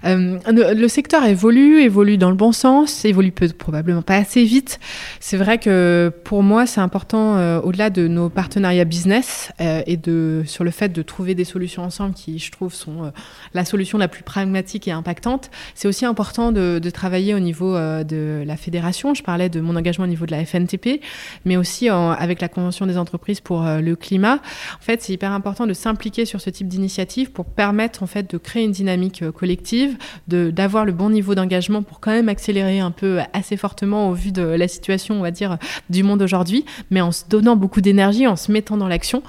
Le, le secteur évolue, évolue dans le bon sens, évolue peut probablement pas assez vite. C'est vrai que pour moi, c'est important, euh, au-delà de nos partenariats business euh, et de, sur le fait de trouver des solutions ensemble qui, je trouve, sont euh, la solution la plus pragmatique et impactante, c'est aussi important de, travailler au niveau de la fédération. Je parlais de mon engagement au niveau de la FNTP, mais aussi avec la Convention des entreprises pour le climat. En fait, c'est hyper important de s'impliquer sur ce type d'initiative pour permettre en fait de créer une dynamique collective, d'avoir le bon niveau d'engagement pour quand même accélérer un peu assez fortement au vu de la situation, on va dire, du monde aujourd'hui, mais en se donnant beaucoup d'énergie, en se mettant dans l'action.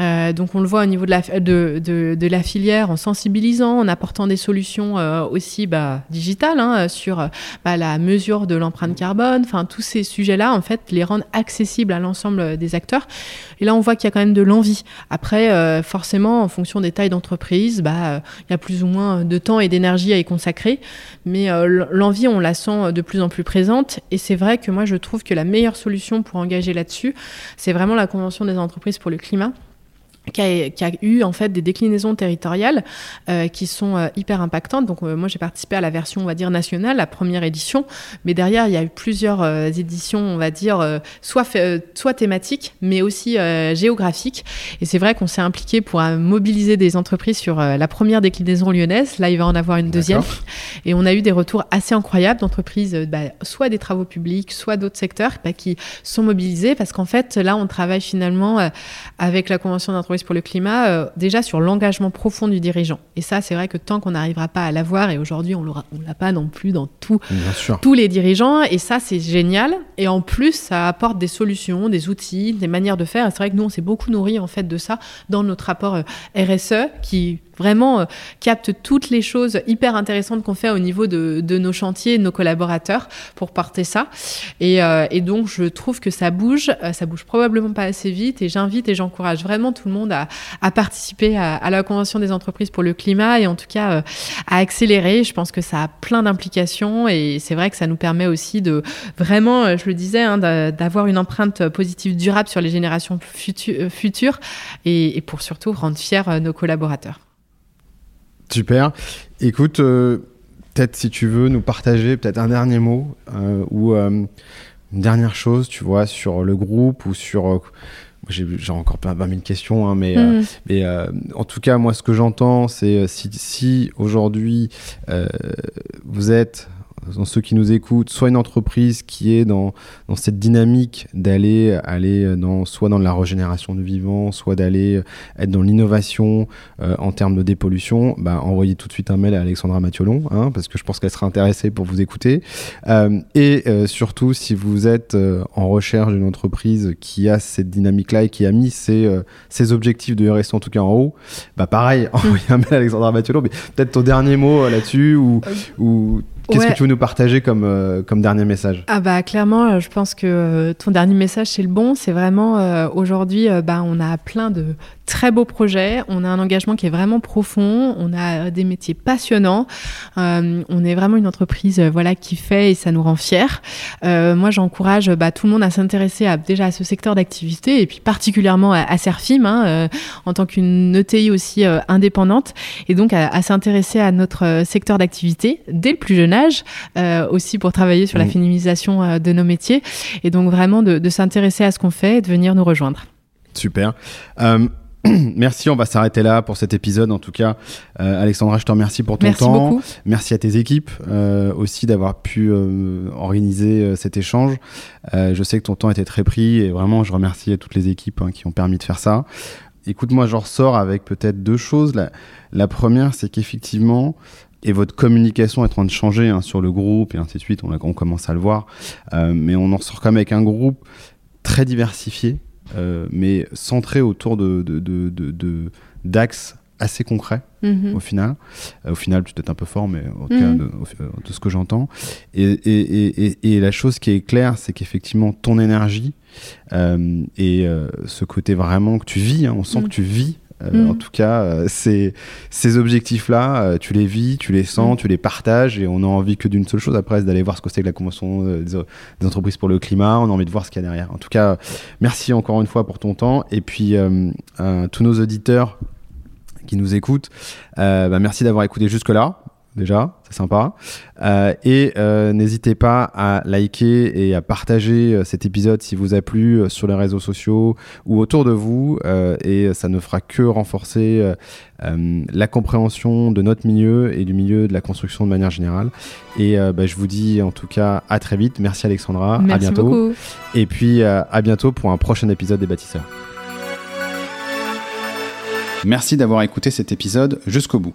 Euh, donc on le voit au niveau de la, de, de, la filière, en sensibilisant, en apportant des solutions euh, aussi bah, digitales hein, sur bah, la mesure de l'empreinte carbone, enfin tous ces sujets-là, en fait, les rendre accessibles à l'ensemble des acteurs. Et là, on voit qu'il y a quand même de l'envie. Après, forcément, en fonction des tailles d'entreprise, bah, il y a plus ou moins de temps et d'énergie à y consacrer. Mais l'envie, on la sent de plus en plus présente. Et c'est vrai que moi, je trouve que la meilleure solution pour engager là-dessus, c'est vraiment la Convention des entreprises pour le climat qui a, eu en fait des déclinaisons territoriales euh, qui sont euh, hyper impactantes. Donc euh, moi j'ai participé à la version on va dire nationale, la première édition, mais derrière il y a eu plusieurs éditions on va dire soit soit thématiques mais aussi géographiques. Et c'est vrai qu'on s'est impliqué pour mobiliser des entreprises sur la première déclinaison lyonnaise. Là il va en avoir une deuxième. Et on a eu des retours assez incroyables d'entreprises, bah, soit des travaux publics, soit d'autres secteurs bah, qui sont mobilisés parce qu'en fait là on travaille finalement avec la convention d'entreprise pour le climat, euh, déjà sur l'engagement profond du dirigeant. Et ça, c'est vrai que tant qu'on n'arrivera pas à l'avoir, et aujourd'hui on ne l'a pas non plus dans tout, tous les dirigeants, et ça c'est génial. Et en plus, ça apporte des solutions, des outils, des manières de faire. C'est vrai que nous, on s'est beaucoup nourri en fait de ça dans notre rapport euh, RSE qui vraiment euh, capte toutes les choses hyper intéressantes qu'on fait au niveau de, nos chantiers, de nos collaborateurs pour porter ça. Et, euh, donc, je trouve que ça bouge, euh, ça bouge probablement pas assez vite et j'invite et j'encourage vraiment tout le monde à, participer à, la Convention des entreprises pour le climat et en tout cas à accélérer. Je pense que ça a plein d'implications et c'est vrai que ça nous permet aussi de vraiment, je le disais, hein, d'avoir une empreinte positive durable sur les générations futures et, et pour surtout rendre fiers nos collaborateurs. Super. Écoute, euh, peut-être si tu veux nous partager peut-être un dernier mot euh, ou euh, une dernière chose, tu vois, sur le groupe ou sur. j'ai encore pas 20 000 questions, hein, mais, mm. mais en tout cas, moi, ce que j'entends, c'est si, si aujourd'hui vous êtes dans ceux qui nous écoutent, soit une entreprise qui est dans, dans cette dynamique d'aller aller dans, soit dans la régénération du vivant, soit d'aller être dans l'innovation euh, en termes de dépollution, bah, envoyez tout de suite un mail à Alexandra Mathiolon, hein, parce que je pense qu'elle sera intéressée pour vous écouter. Euh, et euh, surtout, si vous êtes en recherche d'une entreprise qui a cette dynamique-là et qui a mis ses, ses objectifs de RSE en tout cas en haut, bah pareil, envoyez un mail à Alexandra Mathiolon, mais peut-être ton dernier mot là-dessus ou, Qu'est-ce que tu veux nous partager comme, euh, comme dernier message? Ah bah clairement, euh, je pense que euh, ton dernier message c'est le bon. C'est vraiment aujourd'hui, bah, on a plein de très beaux projets, on a un engagement qui est vraiment profond, on a des métiers passionnants, on est vraiment une entreprise voilà qui fait et ça nous rend fiers. moi, j'encourage bah, tout le monde à s'intéresser à, déjà à ce secteur d'activité et puis particulièrement à, Serfim hein, en tant qu'une ETI aussi indépendante. Et donc à, à s'intéresser à notre secteur d'activité dès le plus jeune euh, aussi pour travailler sur la mm. féminisation euh, de nos métiers. Et donc vraiment de, s'intéresser à ce qu'on fait et de venir nous rejoindre. Super. Euh, merci, on va s'arrêter là pour cet épisode. En tout cas, Alexandra, je te remercie pour ton merci temps. Beaucoup. Merci à tes équipes aussi d'avoir pu organiser cet échange. je sais que ton temps était très pris et vraiment, je remercie toutes les équipes hein, qui ont permis de faire ça. Écoute, moi, je ressors avec peut-être deux choses. la première, c'est qu'effectivement, et votre communication est en train de changer hein, sur le groupe et ainsi de suite, on, on commence à le voir, euh, mais on en sort quand même avec un groupe très diversifié, euh, mais centré autour de, d'axes assez concrets mm-hmm. au final. Euh, au final, peut-être un peu fort, mais en tout cas, mm-hmm. de, ce que j'entends. Et, et, et, la chose qui est claire, c'est qu'effectivement, ton énergie et ce côté vraiment que tu vis, hein, on sent mm. que tu vis euh, en mm. tout cas, euh, ces, ces objectifs-là, euh, tu les vis, tu les sens, mm. tu les partages et on a envie que d'une seule chose après, c'est d'aller voir ce que c'est que la Convention des, entreprises pour le climat. On a envie de voir ce qu'il y a derrière. En tout cas, merci encore une fois pour ton temps et puis tous nos auditeurs qui nous écoutent, bah, merci d'avoir écouté jusque-là déjà, c'est sympa. Euh, et euh, n'hésitez pas à liker et à partager euh, cet épisode si vous a plu sur les réseaux sociaux ou autour de vous. et ça ne fera que renforcer la compréhension de notre milieu et du milieu de la construction de manière générale. Et bah, je vous dis en tout cas à très vite. Merci Alexandra. Merci à bientôt. Beaucoup. Et puis à bientôt pour un prochain épisode des bâtisseurs. Merci d'avoir écouté cet épisode jusqu'au bout.